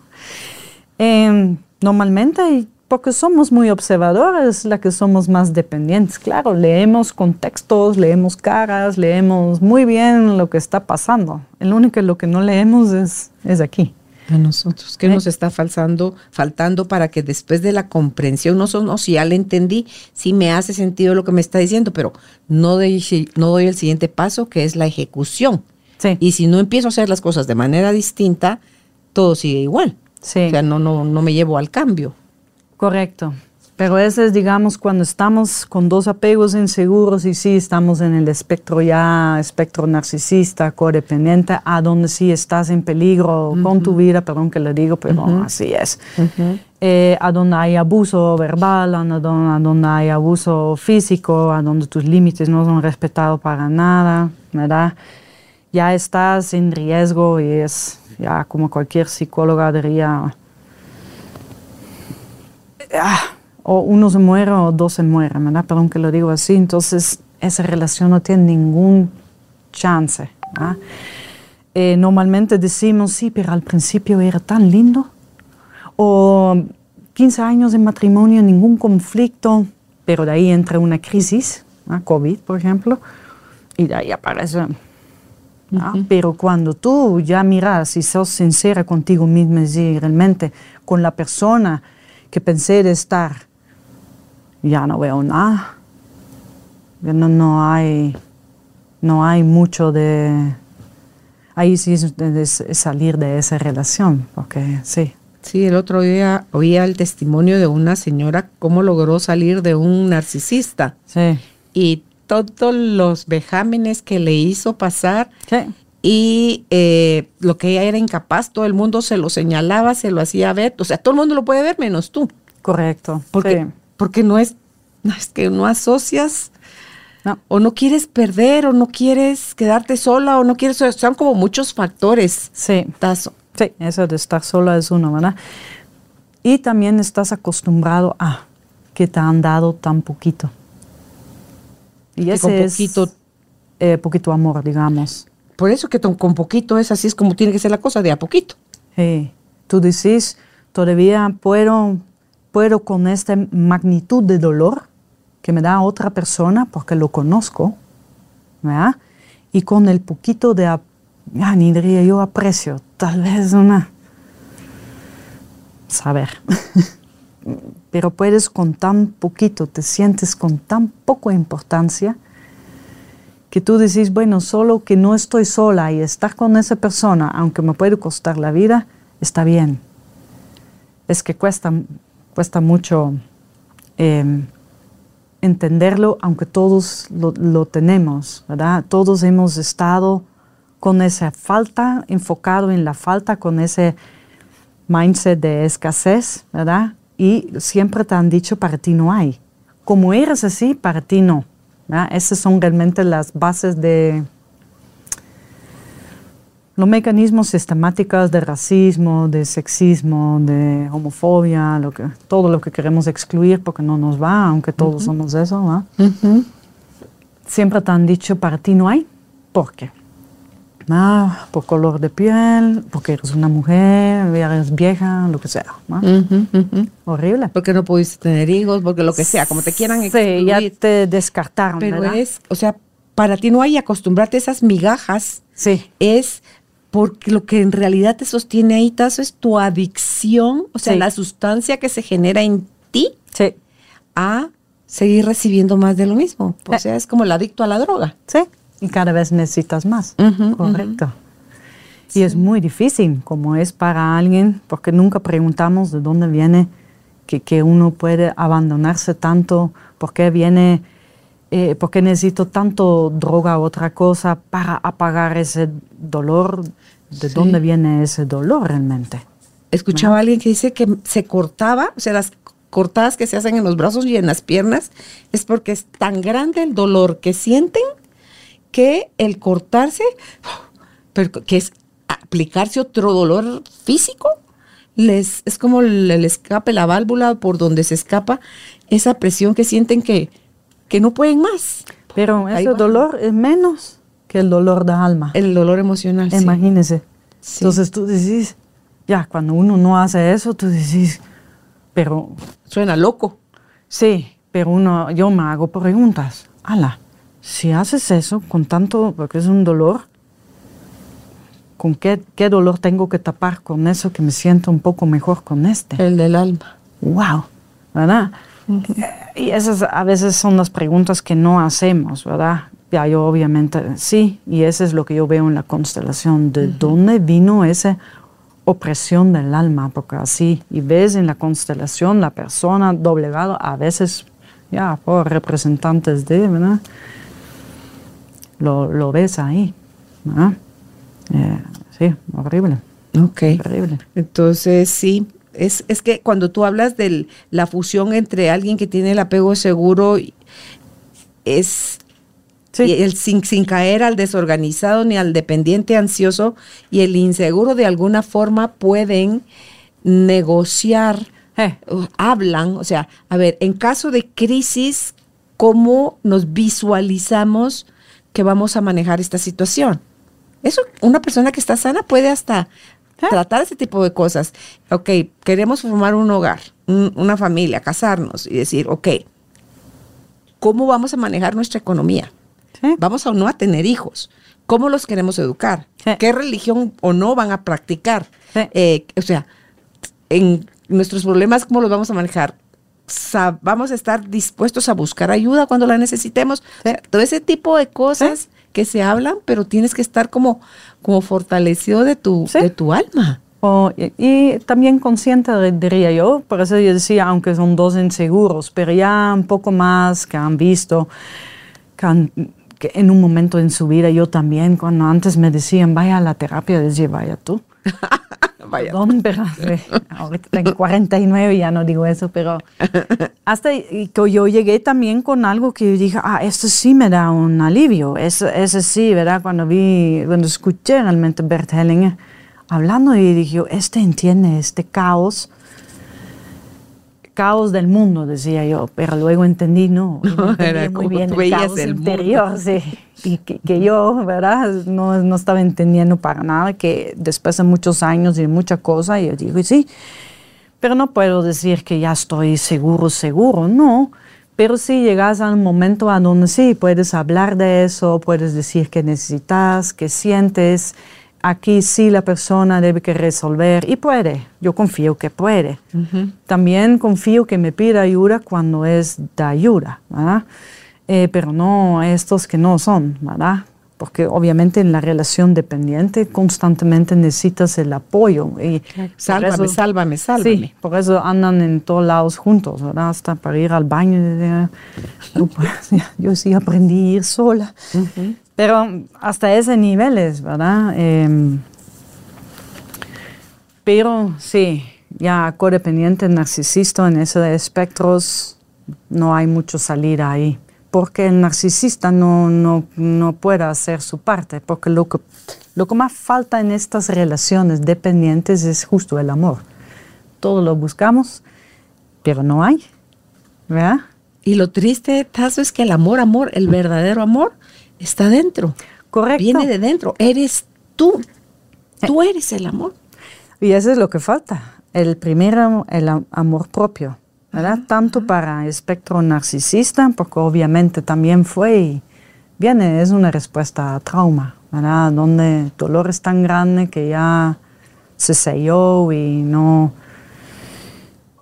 Em, normalmente, porque somos muy observadores, la que somos más dependientes. Claro, leemos contextos, leemos caras, leemos muy bien lo que está pasando. El único lo que no leemos es, es aquí
a nosotros. ¿Qué nos está faltando, faltando para que después de la comprensión, no son, si ya le entendí, si me hace sentido lo que me está diciendo, pero no doy, no doy el siguiente paso, que es la ejecución. Y si no empiezo a hacer las cosas de manera distinta, todo sigue igual. O sea, no, no, no me llevo al cambio.
Correcto. Pero ese es, digamos, cuando estamos con dos apegos inseguros y sí estamos en el espectro ya, espectro narcisista, codependiente, a donde sí estás en peligro con tu vida, perdón que le digo, pero así es. Eh, a donde hay abuso verbal, a donde, a donde hay abuso físico, a donde tus límites no son respetados para nada, ¿verdad? Ya estás en riesgo y es ya como cualquier psicóloga diría... Ah, o uno se muere o dos se mueren, ¿verdad? Perdón que lo digo así. Entonces, esa relación no tiene ningún chance. Eh, normalmente decimos, sí, pero al principio era tan lindo. O 15 años de matrimonio, ningún conflicto, pero de ahí entra una crisis, COVID, por ejemplo, y de ahí aparece. Pero cuando tú ya miras y sos sincera contigo misma y realmente con la persona que pensé de estar, ya no veo nada. No, no, hay, no hay mucho de... Ahí sí es, salir de esa relación, porque sí.
Sí, el otro día oía el testimonio de una señora cómo logró salir de un narcisista.
Sí.
Y todos los vejámenes que le hizo pasar. Sí. Y eh, lo que ella era incapaz, todo el mundo se lo señalaba, se lo hacía ver. O sea, todo el mundo lo puede ver menos tú.
Correcto.
Porque porque no es, no, es que no asocias o no quieres perder o no quieres quedarte sola o no quieres, son como muchos factores.
Sí.
Tazo.
Sí, eso de estar sola es uno, ¿verdad? Y también estás acostumbrado a que te han dado tan poquito.
Y ese con poquito,
eh, poquito amor, digamos.
Por eso que con poquito es así, es como tiene que ser la cosa, de a poquito.
Sí. Tú dices, todavía puedo puedo con esta magnitud de dolor que me da otra persona porque lo conozco, ¿verdad? Y con el poquito de, ya ni diría yo aprecio, tal vez una, saber. Pero puedes con tan poquito, te sientes con tan poca importancia que tú decís, bueno, solo que no estoy sola y estar con esa persona, aunque me puede costar la vida, está bien. Es que cuesta cuesta mucho em, entenderlo, aunque todos lo, tenemos, ¿verdad? Todos hemos estado con esa falta, enfocado en la falta, con ese mindset de escasez, ¿verdad? Y siempre te han dicho, para ti no hay. Como eres así, para ti no. Esas son realmente las bases de, los mecanismos sistemáticos de racismo, de sexismo, de homofobia, lo que, todo lo que queremos excluir porque no nos va, aunque todos somos eso, ¿va? siempre te han dicho, para ti no hay. ¿Por qué? Ah, por color de piel, porque eres una mujer, eres vieja, lo que sea. Horrible.
Porque no pudiste tener hijos, porque lo que sea, como te quieran excluir.
Sí, ya te descartaron.
Pero es, o sea, para ti no hay acostumbrarte a esas migajas.
Sí.
Es porque lo que en realidad te sostiene ahí, Tazo, es tu adicción, o sea, la sustancia que se genera en ti a seguir recibiendo más de lo mismo. O eh. sea, es como el adicto a la droga.
Sí, y cada vez necesitas más. Correcto. Y es muy difícil, como es para alguien, porque nunca preguntamos de dónde viene que, que uno puede abandonarse tanto, por qué viene eh, ¿por qué necesito tanto droga o otra cosa para apagar ese dolor? ¿De dónde viene ese dolor realmente?
Escuchaba a alguien que dice que se cortaba, o sea, las cortadas que se hacen en los brazos y en las piernas, es porque es tan grande el dolor que sienten que el cortarse, que es aplicarse otro dolor físico, les, es como el, el escape, la válvula por donde se escapa esa presión que sienten que, que no pueden más.
Pero ese dolor es menos que el dolor de alma.
El dolor emocional.
Imagínese. Entonces tú decís, ya, cuando uno no hace eso, tú decís, pero...
Suena loco.
Sí, pero uno, yo me hago preguntas. Ala, si haces eso con tanto, porque es un dolor, ¿con qué, qué dolor tengo que tapar con eso que me siento un poco mejor con este?
El del alma.
Wow, ¿verdad? Y esas a veces son las preguntas que no hacemos, ¿verdad? Ya yo obviamente sí, y eso es lo que yo veo en la constelación, de dónde vino ese opresión del alma, porque así, y ves en la constelación la persona doblegada, a veces, ya, por representantes de, ¿verdad? Lo, lo ves ahí, ¿verdad? Eh, sí, horrible.
Ok. Horrible. Entonces, sí, es, es, que cuando tú hablas de la fusión entre alguien que tiene el apego seguro, es el, sin, sin, caer al desorganizado ni al dependiente ansioso y el inseguro de alguna forma pueden negociar, eh. hablan, o sea, a ver, en caso de crisis, ¿cómo nos visualizamos que vamos a manejar esta situación? Eso, una persona que está sana puede hasta. Tratar ese tipo de cosas. Ok, queremos formar un hogar, una familia, casarnos y decir, ok, ¿cómo vamos a manejar nuestra economía? Vamos a no a tener hijos. ¿Cómo los queremos educar? ¿Qué religión o no van a practicar? Eh, o sea, en nuestros problemas, ¿cómo los vamos a manejar? vamos a estar dispuestos a buscar ayuda cuando la necesitemos. todo ese tipo de cosas que se hablan, pero tienes que estar como, como fortalecido de tu, de tu alma.
y, también consciente, diría yo, por eso yo decía, aunque son dos inseguros, pero ya un poco más que han visto, que, en un momento en su vida yo también, cuando antes me decían, vaya a la terapia, decía, vaya tú. Vaya. pero, ahorita tengo 49 y ya no digo eso, pero hasta que yo llegué también con algo que yo dije, ah, esto sí me da un alivio. Eso, eso sí, ¿verdad? Cuando vi, cuando escuché realmente Bert Hellinger hablando y dije, este entiende este caos caos del mundo, decía yo, pero luego entendí, no, era muy bien el caos interior, sí, y que, yo, ¿verdad? No, no, estaba entendiendo para nada, que después de muchos años y mucha cosa, yo digo, sí, pero no puedo decir que ya estoy seguro, seguro, no, pero sí llegas a un momento a donde sí, puedes hablar de eso, puedes decir que necesitas, que sientes, aquí sí la persona debe que resolver y puede, yo confío que puede. También confío que me pida ayuda cuando es de ayuda, ¿verdad? Eh, pero no estos que no son, ¿verdad? Porque obviamente en la relación dependiente constantemente necesitas el apoyo. Y
sálvame, sálvame, sálvame. Sí,
por eso andan en todos lados juntos, ¿verdad? Hasta para ir al baño. Yo, sí aprendí a ir sola. Pero hasta ese nivel es, ¿verdad? Em, pero sí, ya codependiente, narcisista, en esos espectros no hay mucho salida ahí. Porque el narcisista no, no, no puede hacer su parte. Porque lo que, lo que más falta en estas relaciones dependientes es justo el amor. Todo lo buscamos, pero no hay. ¿Verdad?
Y lo triste, Tazo, es que el amor, amor, el verdadero amor, está dentro.
Correcto.
Viene de dentro. Eres tú. Tú eres el amor.
Y eso es lo que falta. El primero, el amor propio, ¿verdad? Tanto para espectro narcisista, porque obviamente también fue y viene, es una respuesta a trauma, ¿verdad? Donde el dolor es tan grande que ya se selló y no...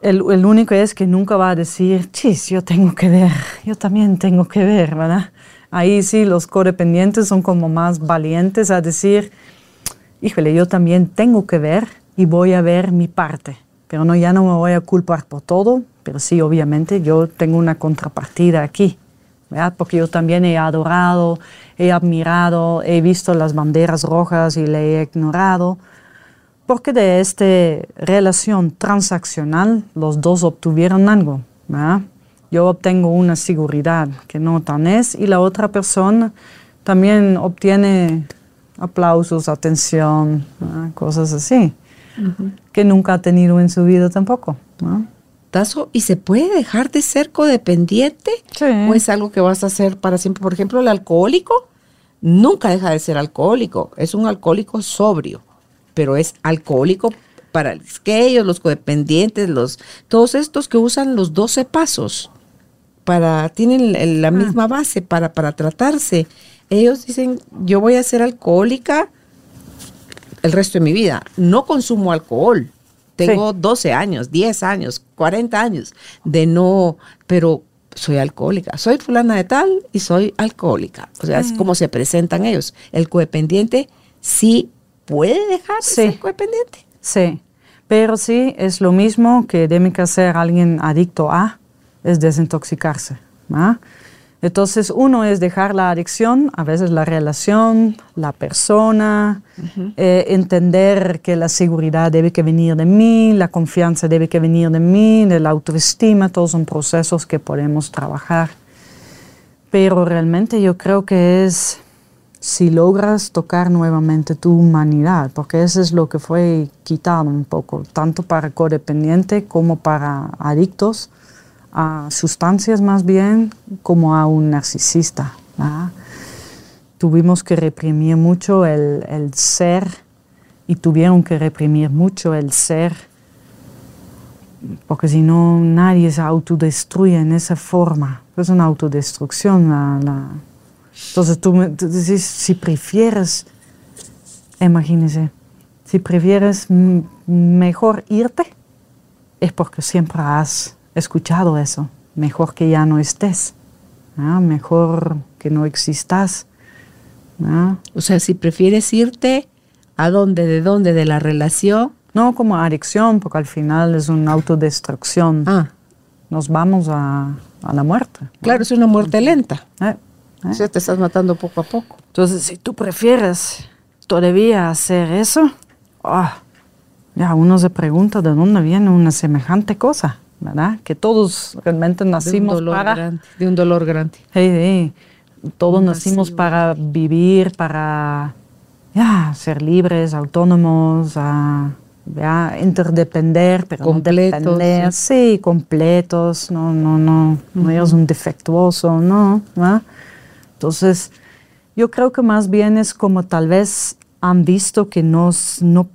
El, el único es que nunca va a decir, chis, yo tengo que ver, yo también tengo que ver, ¿verdad? Ahí sí los codependientes son como más valientes a decir, híjole, yo también tengo que ver y voy a ver mi parte. Pero no, ya no me voy a culpar por todo, pero sí, obviamente, yo tengo una contrapartida aquí, ¿verdad? Porque yo también he adorado, he admirado, he visto las banderas rojas y le he ignorado. Porque de esta relación transaccional los dos obtuvieron algo, ¿verdad? yo obtengo una seguridad que no tan es y la otra persona también obtiene aplausos, atención, cosas así, que nunca ha tenido en su vida tampoco.
¿Y se puede dejar de ser codependiente? ¿O es algo que vas a hacer para siempre? Por ejemplo, el alcohólico nunca deja de ser alcohólico, es un alcohólico sobrio, pero es alcohólico para ellos, los codependientes, los, todos estos que usan los 12 pasos para, tienen la ah. misma base para, para tratarse. Ellos dicen, yo voy a ser alcohólica el resto de mi vida. No consumo alcohol. Tengo 12 años, 10 años, 40 años de no, pero soy alcohólica. Soy fulana de tal y soy alcohólica. O sea, es mm. como se presentan ellos. El codependiente sí puede dejar de ser codependiente.
Sí, pero sí es lo mismo que debe que hacer alguien adicto a, es desintoxicarse. Entonces, uno es dejar la adicción, a veces la relación, la persona, eh, entender que la seguridad debe que venir de mí, la confianza debe que venir de mí, de la autoestima, todos son procesos que podemos trabajar. Pero realmente yo creo que es si logras tocar nuevamente tu humanidad, porque eso es lo que fue quitado un poco, tanto para codependiente como para adictos a sustancias más bien como a un narcisista. Tuvimos que reprimir mucho el, ser y tuvieron que reprimir mucho el ser, porque si no nadie se autodestruye en esa forma. Es una autodestrucción. Entonces tú, si prefieres, imagínese, si prefieres mejor irte, es porque siempre has escuchado eso. Mejor que ya no estés. Mejor que no existas.
O sea, si prefieres irte, ¿a dónde? ¿De dónde? ¿De la relación?
No como adicción, porque al final es una autodestrucción. Ah. Nos vamos a, la muerte.
Claro, es una muerte lenta. Eh, O sea, te estás matando poco a poco.
Entonces, si tú prefieres todavía hacer eso, ah, ya uno se pregunta de dónde viene una semejante cosa. ¿Verdad? Que todos realmente nacimos
de un
para...
Grande, de un dolor grande.
Sí, Todos nacimos para vivir, para ya, ser libres, autónomos, interdepender, pero completos, no depender. Sí. completos. No, no, no, no eres un defectuoso, no. Entonces, yo creo que más bien es como tal vez han visto que nos, no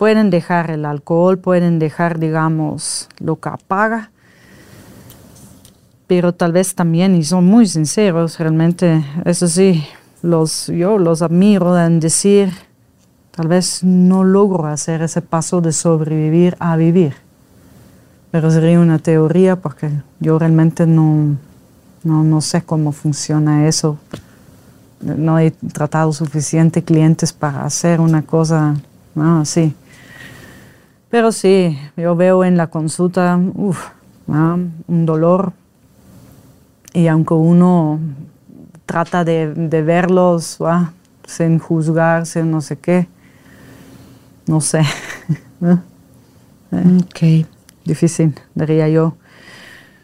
pueden dejar el alcohol, pueden dejar, digamos, lo que apaga, pero tal vez también, y son muy sinceros, realmente, eso sí, los, yo los admiro en decir, tal vez no logro hacer ese paso de sobrevivir a vivir. Pero sería una teoría porque yo realmente no, no, no sé cómo funciona eso. No he tratado suficiente clientes para hacer una cosa así. Pero sí, yo veo en la consulta un dolor y aunque uno trata de, verlos sin juzgarse, no sé qué, no sé.
ok.
Difícil, diría yo.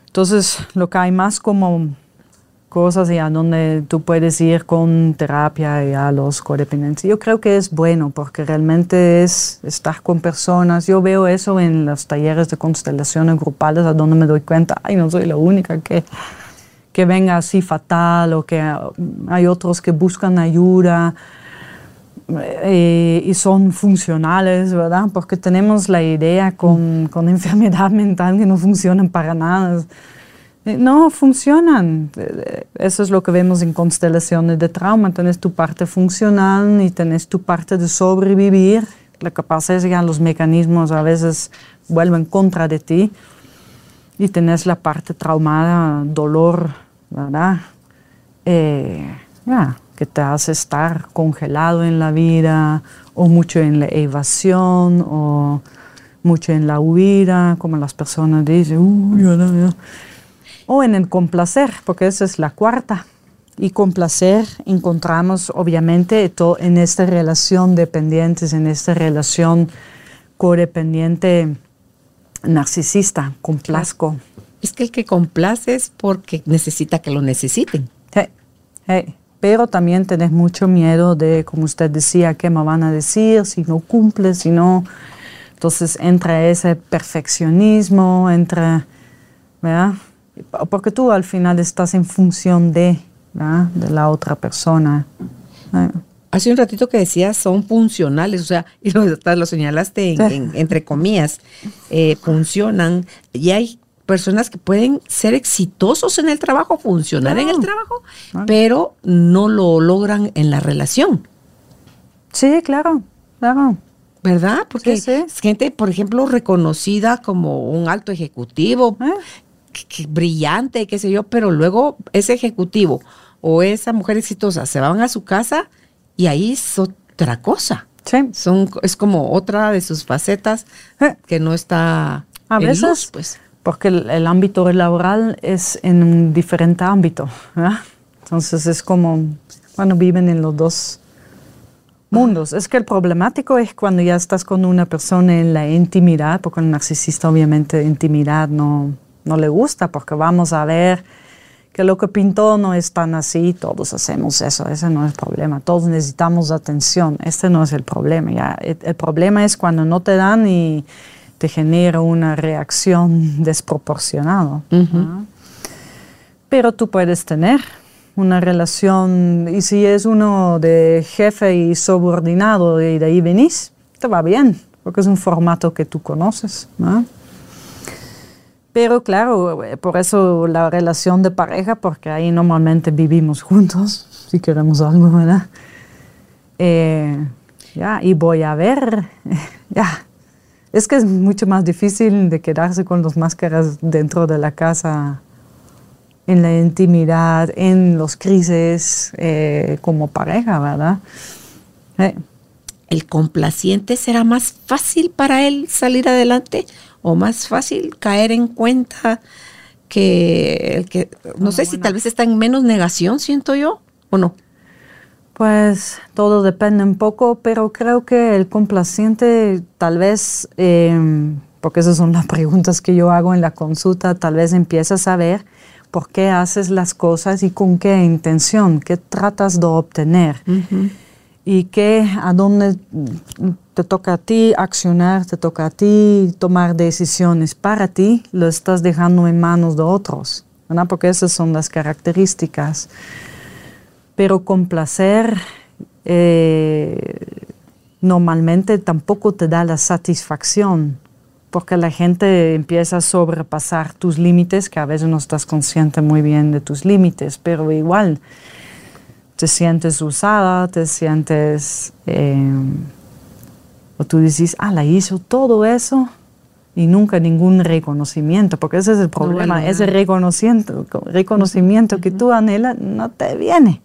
Entonces, lo que hay más como cosas y a donde tú puedes ir con terapia y a los codependientes. Yo creo que es bueno porque realmente es estar con personas. Yo veo eso en los talleres de constelaciones grupales a donde me doy cuenta, ay, no soy la única que, que venga así fatal o que hay otros que buscan ayuda. Eh, y son funcionales, ¿verdad? Porque tenemos la idea con, con enfermedad mental que no funcionan para nada no funcionan. Eh, eso es lo que vemos en constelaciones de trauma. Tienes tu parte funcional y tienes tu parte de sobrevivir. Lo que pasa los mecanismos a veces vuelven contra de ti y tenés la parte traumada, dolor, ¿verdad? Eh, que te hace estar congelado en la vida o mucho en la evasión o mucho en la huida, como las personas dicen, uy, o en el complacer, porque esa es la cuarta. Y complacer encontramos obviamente todo en esta relación dependientes, en esta relación codependiente narcisista, complazco.
Es que el que complace es porque necesita que lo necesiten.
Pero también tenés mucho miedo de, como usted decía, qué me van a decir si no cumple, si no. Entonces entra ese perfeccionismo, entra, ¿verdad? Porque tú al final estás en función de, de la otra persona.
Hace un ratito que decías, son funcionales, o sea, y lo, lo señalaste entre comillas, eh, funcionan, y hay personas que pueden ser exitosos en el trabajo, funcionar en el trabajo, pero no lo logran en la relación.
Sí, claro, claro.
¿Verdad? Porque es gente, por ejemplo, reconocida como un alto ejecutivo, ¿Eh? Brillante, qué sé yo, pero luego ese ejecutivo o esa mujer exitosa se van a su casa y ahí es otra cosa. Sí. Son, es como otra de sus facetas eh. que no está
a veces, pues. Porque el, ámbito laboral es en un diferente ámbito. Entonces es como, bueno, viven en los dos mundos. Es que el problemático es cuando ya estás con una persona en la intimidad, porque el narcisista obviamente intimidad no, no le gusta, porque vamos a ver que lo que pintó no es tan así, todos hacemos eso, ese no es el problema, todos necesitamos atención, este no es el problema, ya. El, problema es cuando no te dan y te genera una reacción desproporcionada. Pero tú puedes tener una relación, y si es uno de jefe y subordinado y de ahí venís, te va bien, porque es un formato que tú conoces. Pero claro, por eso la relación de pareja, porque ahí normalmente vivimos juntos, si queremos algo, ¿verdad? Eh, ya, y voy a ver, ya. Es que es mucho más difícil de quedarse con las máscaras dentro de la casa, en la intimidad, en los crisis eh, como pareja, ¿verdad?
Eh. ¿El complaciente será más fácil para él salir adelante o más fácil caer en cuenta que el que, no sé si tal vez está en menos negación, siento yo, o no.
Pues todo depende un poco, pero creo que el complaciente tal vez, em, porque esas son las preguntas que yo hago en la consulta, tal vez empieza a saber por qué haces las cosas y con qué intención, qué tratas de obtener. Y qué, a dónde te toca a ti accionar, te toca a ti tomar decisiones para ti, lo estás dejando en manos de otros, ¿verdad? Porque esas son las características. Pero complacer eh, normalmente tampoco te da la satisfacción, porque la gente empieza a sobrepasar tus límites, que a veces no estás consciente muy bien de tus límites, pero igual te sientes usada, te sientes... Eh, o tú dices, ah, la hizo todo eso y nunca ningún reconocimiento, porque ese es el problema, ese reconocimiento, reconocimiento que tú anhelas no te viene,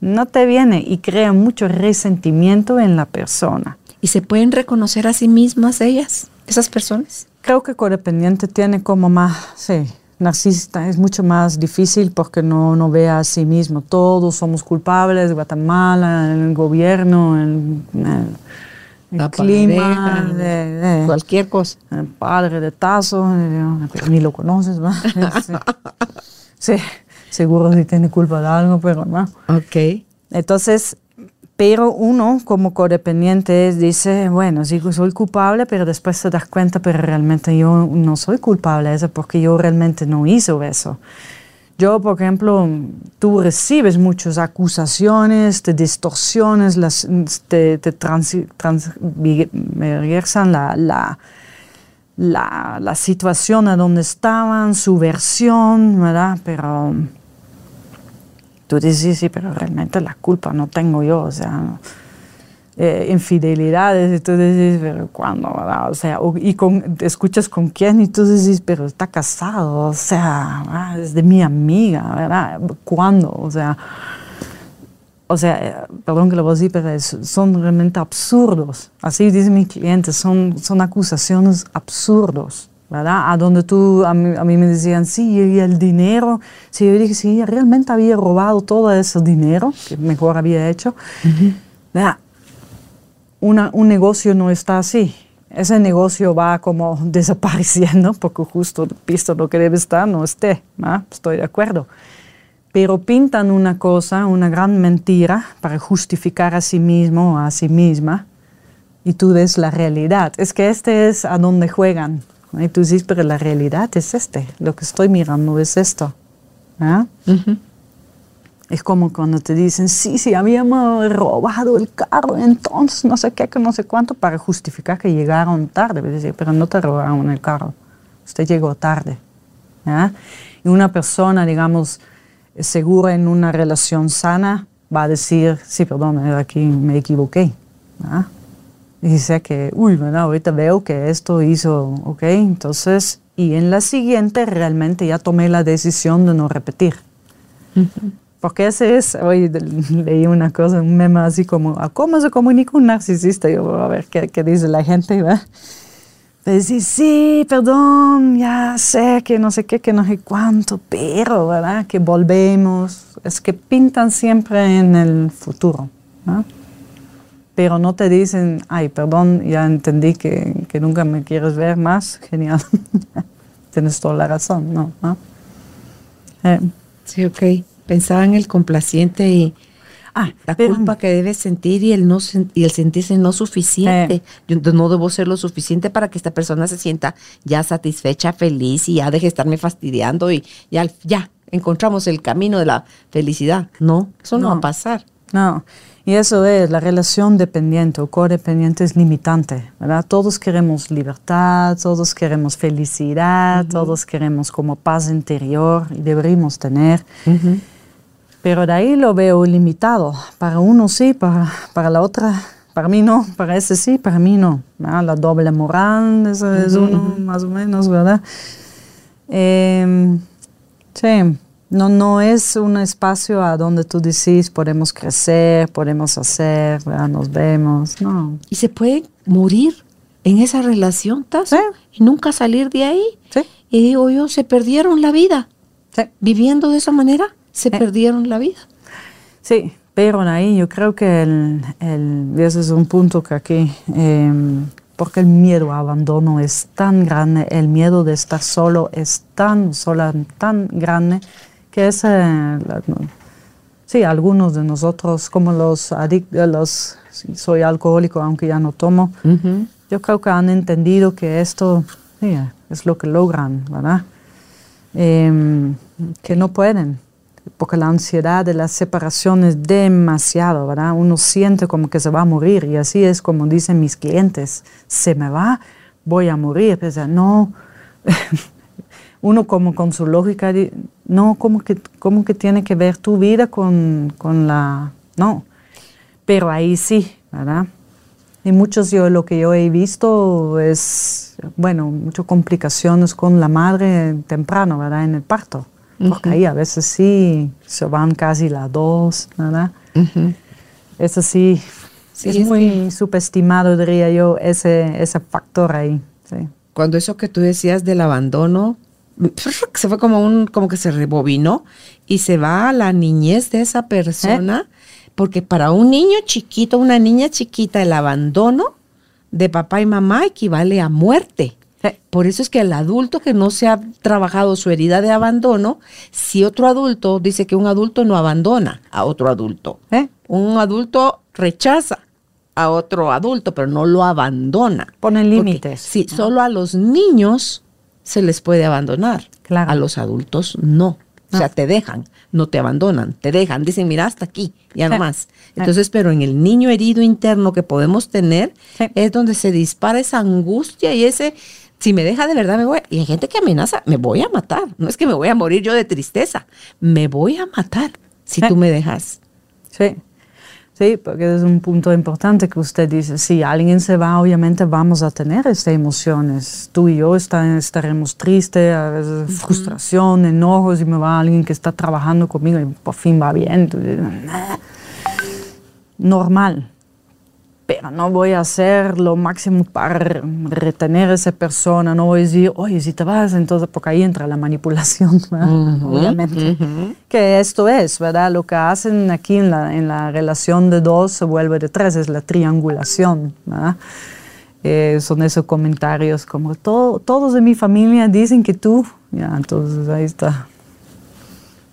no te viene y crea mucho resentimiento en la persona.
¿Y se pueden reconocer a sí mismas ellas, esas personas?
Creo que codependiente tiene como más, sí, narcisista es mucho más difícil porque no, no ve a sí mismo. Todos somos culpables, Guatemala, el gobierno, el el clima,
de, cualquier cosa.
El padre de Tazo, ni lo conoces, ¿va? sí, seguro si tiene culpa de algo, pero no.
Ok.
Entonces, pero uno como codependiente dice, bueno, sí, soy culpable, pero después te das cuenta, pero realmente yo no soy culpable eso porque yo realmente no hice eso. Yo, por ejemplo, tú recibes muchas acusaciones, te distorsiones, te, te la, la, la, situación a donde estaban, su versión, ¿verdad? Pero tú dices, sí, pero realmente la culpa no tengo yo, o sea eh, infidelidades, y tú dices, pero ¿cuándo? O sea, y con, escuchas con quién y tú dices, pero está casado, o sea, ah, es de mi amiga, ¿verdad? ¿Cuándo? O sea, o sea, eh, perdón que lo voy a decir, pero son realmente absurdos. Así dice mi cliente, son, son acusaciones absurdos. ¿verdad? A donde tú, a mí, a mí, me decían, sí, y el dinero, sí, yo dije, sí, realmente había robado todo ese dinero, que mejor había hecho, ¿verdad? un negocio no está así. Ese negocio va como desapareciendo porque justo visto lo que debe estar no esté. Estoy de acuerdo. Pero pintan una cosa, una gran mentira para justificar a sí mismo o a sí misma y tú ves la realidad. Es que este es a donde juegan. Y tú dices, pero la realidad es este. Lo que estoy mirando es esto. Es como cuando te dicen, sí, sí, habíamos robado el carro, entonces no sé qué, que no sé cuánto, para justificar que llegaron tarde. Pero no te robaron el carro, usted llegó tarde. Y una persona, digamos, segura en una relación sana, va a decir, sí, perdón, aquí me equivoqué. Y dice que, uy, bueno, ahorita veo que esto hizo, ok, entonces, y en la siguiente realmente ya tomé la decisión de no repetir. Porque ese es, hoy leí una cosa, un meme así como, cómo se comunica un narcisista? Yo, a ver qué, qué dice la gente, ¿verdad? Decir, sí, perdón, ya sé que no sé qué, que no sé cuánto, pero, ¿verdad? Que volvemos. Es que pintan siempre en el futuro, ¿no? Pero no te dicen, ay, perdón, ya entendí que, que nunca me quieres ver más, genial. Tienes toda la razón, ¿no?
Eh. Sí, ok. Pensaba en el complaciente y Ah, la culpa que debe sentir y el, no, y el sentirse no suficiente. Yo no debo ser lo suficiente para que esta persona se sienta ya satisfecha, feliz y ya deje de estarme fastidiando y ya, ya encontramos el camino de la felicidad. No, eso no, va a pasar.
No, y eso es, la relación dependiente o codependiente es limitante, ¿verdad? Todos queremos libertad, todos queremos felicidad, todos queremos como paz interior y deberíamos tener. Pero de ahí lo veo limitado. Para uno sí, para, para la otra, para mí no, para ese sí, para mí no. La doble moral, eso es uno más o menos, ¿verdad? Em, sí, no, no es un espacio a donde tú decís podemos crecer, podemos hacer, nos vemos, no.
¿Y se puede morir en esa relación, Tazo? Y nunca salir de ahí. Sí. Y digo yo, se perdieron la vida viviendo de esa manera se eh. perdieron la vida.
Sí, pero ahí yo creo que el, ese es un punto que aquí, em, porque el miedo a abandono es tan grande, el miedo de estar solo es tan sola, tan grande, que es, eh, sí, algunos de nosotros, como los adictos, los, soy alcohólico aunque ya no tomo, yo creo que han entendido que esto es lo que logran, ¿verdad? Em, que no pueden porque la ansiedad de la separación es demasiado, ¿verdad? Uno siente como que se va a morir y así es como dicen mis clientes, se me va, voy a morir. no, uno como con su lógica, no, como que, como que tiene que ver tu vida con, con la, no, pero ahí sí, ¿verdad? Y muchos yo lo que yo he visto es, bueno, muchas complicaciones con la madre temprano, ¿verdad? En el parto. Porque ahí a veces sí se van casi las dos, ¿verdad? Eso sí, es, muy subestimado, diría yo, ese, ese factor ahí.
Cuando eso que tú decías del abandono, se fue como un, como que se rebobinó y se va a la niñez de esa persona, ¿Eh? porque para un niño chiquito, una niña chiquita, el abandono de papá y mamá equivale a muerte. Por eso es que el adulto que no se ha trabajado su herida de abandono, si otro adulto dice que un adulto no abandona a otro adulto, ¿Eh? un adulto rechaza a otro adulto, pero no lo abandona.
Ponen límites.
Sí, solo a los niños se les puede abandonar. A los adultos no. O sea, te dejan, no te abandonan, te dejan, dicen, mira, hasta aquí, ya no más. Entonces, pero en el niño herido interno que podemos tener, es donde se dispara esa angustia y ese, si me deja de verdad, me voy. Y hay gente que amenaza, me voy a matar. No es que me voy a morir yo de tristeza, me voy a matar si tú me dejas.
Sí. Sí, porque es un punto importante que usted dice, si alguien se va, obviamente vamos a tener estas emociones. Tú y yo estaremos tristes, a veces frustración, enojos, y me va alguien que está trabajando conmigo y por fin va bien. Normal, pero no voy a hacer lo máximo para retener a esa persona, no voy a decir, oye, si te vas, entonces, porque ahí entra la manipulación, obviamente. Que esto es, ¿verdad? Lo que hacen aquí en la, en la relación de dos se vuelve de tres, es la triangulación, ¿verdad? Eh, son esos comentarios como, todos de mi familia dicen que tú, ya, entonces ahí está.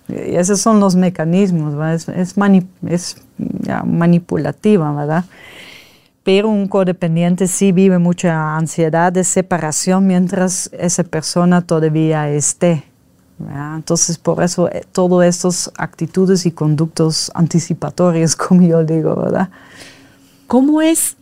Y esos son los mecanismos, ¿verdad? Es, es, es ya, manipulativa, ¿verdad? Pero un codependiente sí vive mucha ansiedad de separación mientras esa persona todavía esté. Entonces, por eso eh, todas estas actitudes y conductos anticipatorios, como yo digo, ¿verdad?
¿Cómo es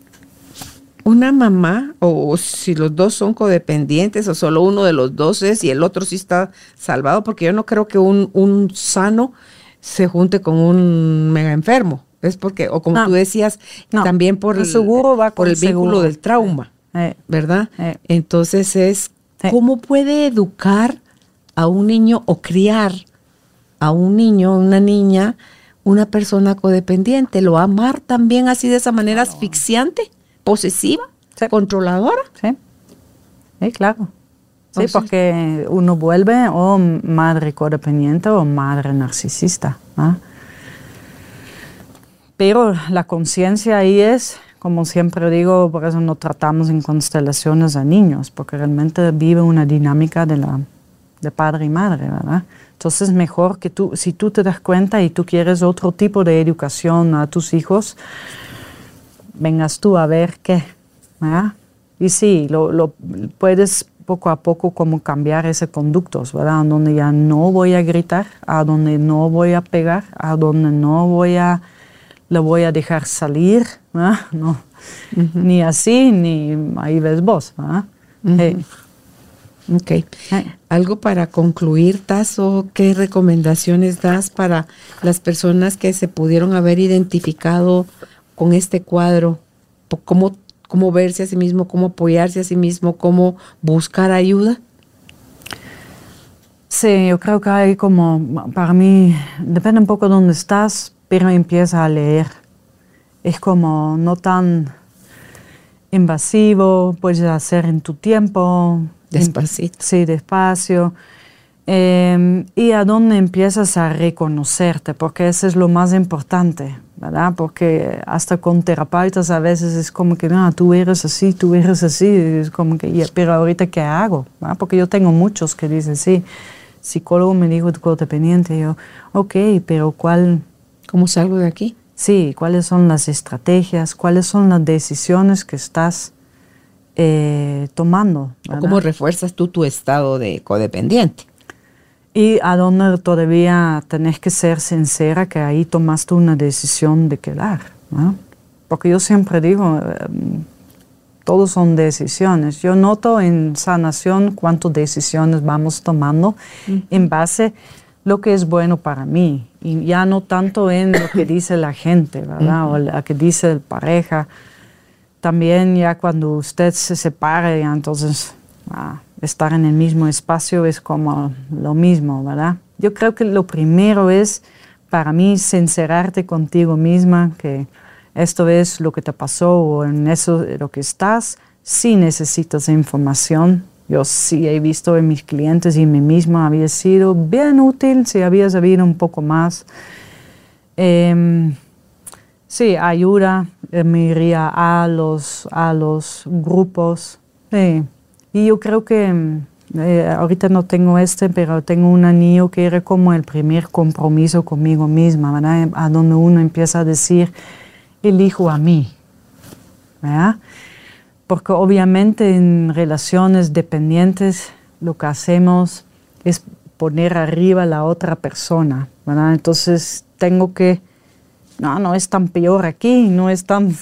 una mamá, o, si los dos son codependientes, o solo uno de los dos es y el otro sí está salvado? Porque yo no creo que un, un sano se junte con un mega enfermo. Es porque, o como tú decías, también por el, seguro va por el vínculo del trauma, eh, ¿verdad? Eh. Entonces es, ¿cómo puede educar a un niño o criar a un niño, una niña, una persona codependiente? ¿Lo va a amar también así de esa manera asfixiante, posesiva, controladora?
Sí. Sí, claro. Sí, porque uno vuelve o madre codependiente o madre narcisista. Pero la conciencia ahí es, como siempre digo, por eso no tratamos en constelaciones a niños, porque realmente vive una dinámica de, la, de padre y madre, ¿verdad? Entonces es mejor que tú, si tú te das cuenta y tú quieres otro tipo de educación a tus hijos, vengas tú a ver qué, ¿verdad? Y sí, lo, lo puedes poco a poco como cambiar ese conductos, ¿verdad? Donde ya no voy a gritar, a donde no voy a pegar, a donde no voy a, le voy a dejar salir, ¿verdad? No, ni así, ni ahí ves vos, ¿verdad?
Ok. Algo para concluir, Tazo, ¿qué recomendaciones das para las personas que se pudieron haber identificado con este cuadro? ¿Cómo cómo verse a sí mismo, cómo apoyarse a sí mismo, cómo buscar ayuda?
Sí, yo creo que hay como, para mí, depende un poco de dónde estás, pero empieza a leer. Es como no tan invasivo, puedes hacer en tu tiempo.
Despacito.
Sí, despacio. Em, y a dónde empiezas a reconocerte, porque eso es lo más importante. ¿verdad? Porque hasta con terapeutas a veces es como que, no, tú eres así, tú eres así, es como que, pero ahorita ¿qué hago? Porque yo tengo muchos que dicen, sí, psicólogo me dijo codependiente, yo, ok, pero ¿cuál?
¿Cómo salgo de aquí?
Sí, ¿cuáles son las estrategias? ¿Cuáles son las decisiones que estás eh, tomando?
¿Cómo refuerzas tú tu estado de codependiente?
Y a donde todavía tenés que ser sincera que ahí tomaste una decisión de quedar. Porque yo siempre digo, em, todos son decisiones. Yo noto en sanación cuántas decisiones vamos tomando en base a lo que es bueno para mí y ya no tanto en lo que dice la gente, ¿verdad? O lo que dice el pareja. También ya cuando usted se separa, ya entonces ah, estar en el mismo espacio es como lo mismo, ¿verdad? Yo creo que lo primero es para mí sincerarte contigo misma, que esto es lo que te pasó o en eso lo que estás. Si necesitas información, yo sí he visto en mis clientes y en mí misma había sido bien útil si había sabido un poco más. Em, sí, ayuda, eh, me iría a los, a los grupos. Sí. Y yo creo que mm, eh, ahorita no tengo este, pero tengo un anillo que era como el primer compromiso conmigo misma, ¿verdad? A donde uno empieza a decir, elijo a mí, ¿verdad? Porque obviamente en relaciones dependientes lo que hacemos es poner arriba a la otra persona, ¿verdad? Entonces tengo que, no, no es tan peor aquí, no es tan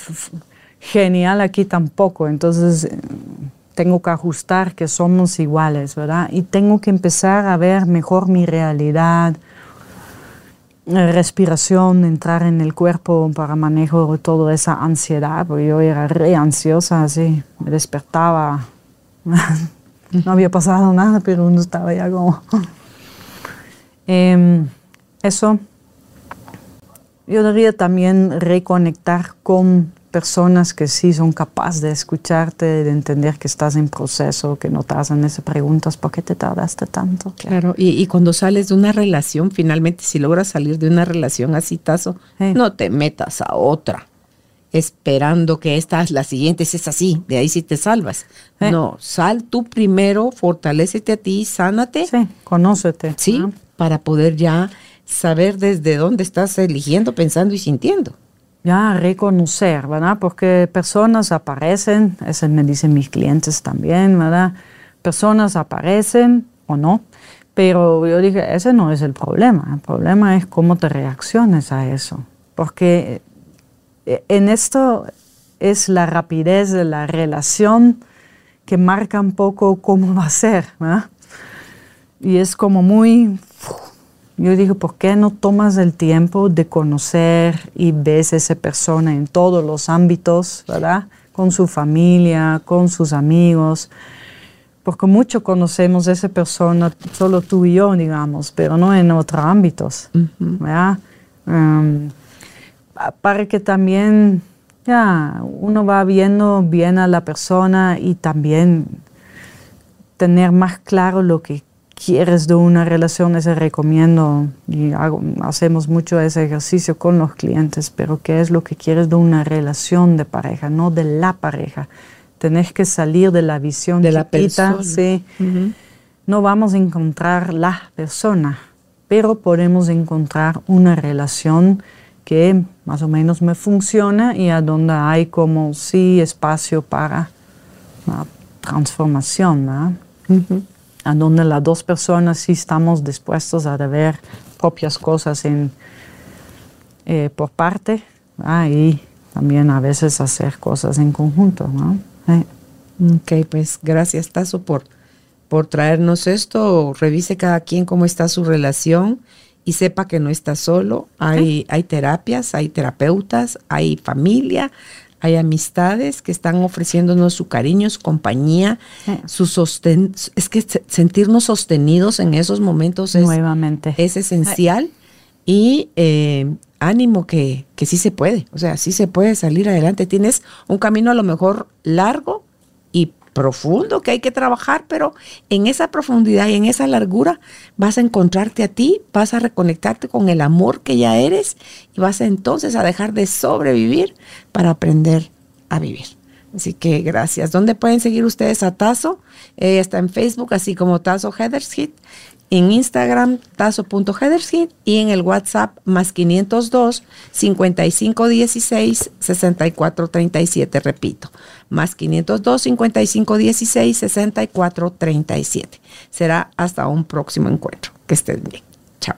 genial aquí tampoco. Entonces tengo que ajustar que somos iguales, ¿verdad? Y tengo que empezar a ver mejor mi realidad, respiración, entrar en el cuerpo para manejo de toda esa ansiedad, porque yo era re ansiosa, así, me despertaba, no había pasado nada, pero uno estaba ya como... Em, eso, yo debería también reconectar con personas que sí son capaces de escucharte, de entender que estás en proceso, que no te hacen esas preguntas, ¿por qué te tardaste tanto?
Claro, y, cuando sales de una relación, finalmente, si logras salir de una relación así, Tazo, no te metas a otra esperando que esta es la siguiente, si es así, de ahí sí te salvas. No, sal tú primero, fortalecete a ti, sánate.
Sí, conócete.
Sí, para poder ya saber desde dónde estás eligiendo, pensando y sintiendo
ya reconocer, ¿verdad? Porque personas aparecen, eso me dicen mis clientes también, ¿verdad? Personas aparecen o no, pero yo dije, ese no es el problema, el problema es cómo te reacciones a eso, porque eh, en esto es la rapidez de la relación que marca un poco cómo va a ser, ¿verdad? Y es como muy yo digo, ¿por qué no tomas el tiempo de conocer y ves a esa persona en todos los ámbitos, ¿verdad? Con su familia, con sus amigos, porque mucho conocemos a esa persona, solo tú y yo, digamos, pero no en otros ámbitos. Em, para que también ya, uno va viendo bien a la persona y también tener más claro lo que quieres de una relación, ese recomiendo y hacemos mucho ese ejercicio con los clientes, pero qué es lo que quieres de una relación de pareja, no de la pareja. Tenés que salir de la visión
de la persona.
Sí. No vamos a encontrar la persona, pero podemos encontrar una relación que más o menos me funciona y a donde hay como sí espacio para la transformación, ¿no? A donde las dos personas sí estamos dispuestos a ver propias cosas en, eh, por parte y también a veces hacer cosas en conjunto. ¿no?
Eh. Ok, pues gracias Tazo por, por traernos esto. Revise cada quien cómo está su relación y sepa que no está solo. Hay, hay terapias, hay terapeutas, hay familia, hay amistades que están ofreciéndonos su cariño, su compañía, su sostén. Es que sentirnos sostenidos en esos momentos es,
Nuevamente.
es esencial. Y eh, ánimo que, que sí se puede, o sea, sí se puede salir adelante. Tienes un camino a lo mejor largo profundo que hay que trabajar, pero en esa profundidad y en esa largura vas a encontrarte a ti, vas a reconectarte con el amor que ya eres y vas entonces a dejar de sobrevivir para aprender a vivir. Así que gracias. ¿Dónde pueden seguir ustedes a Tazo? Está en Facebook, así como Tazo Headershit en Instagram tazo.headerskit y en el WhatsApp más 502 5516 6437. Repito, más 502 5516 6437. Será hasta un próximo encuentro. Que estén bien. Chao.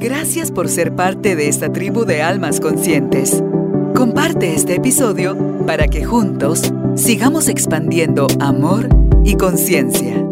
Gracias por ser parte de esta tribu de almas conscientes. Comparte este episodio para que juntos sigamos expandiendo amor y conciencia.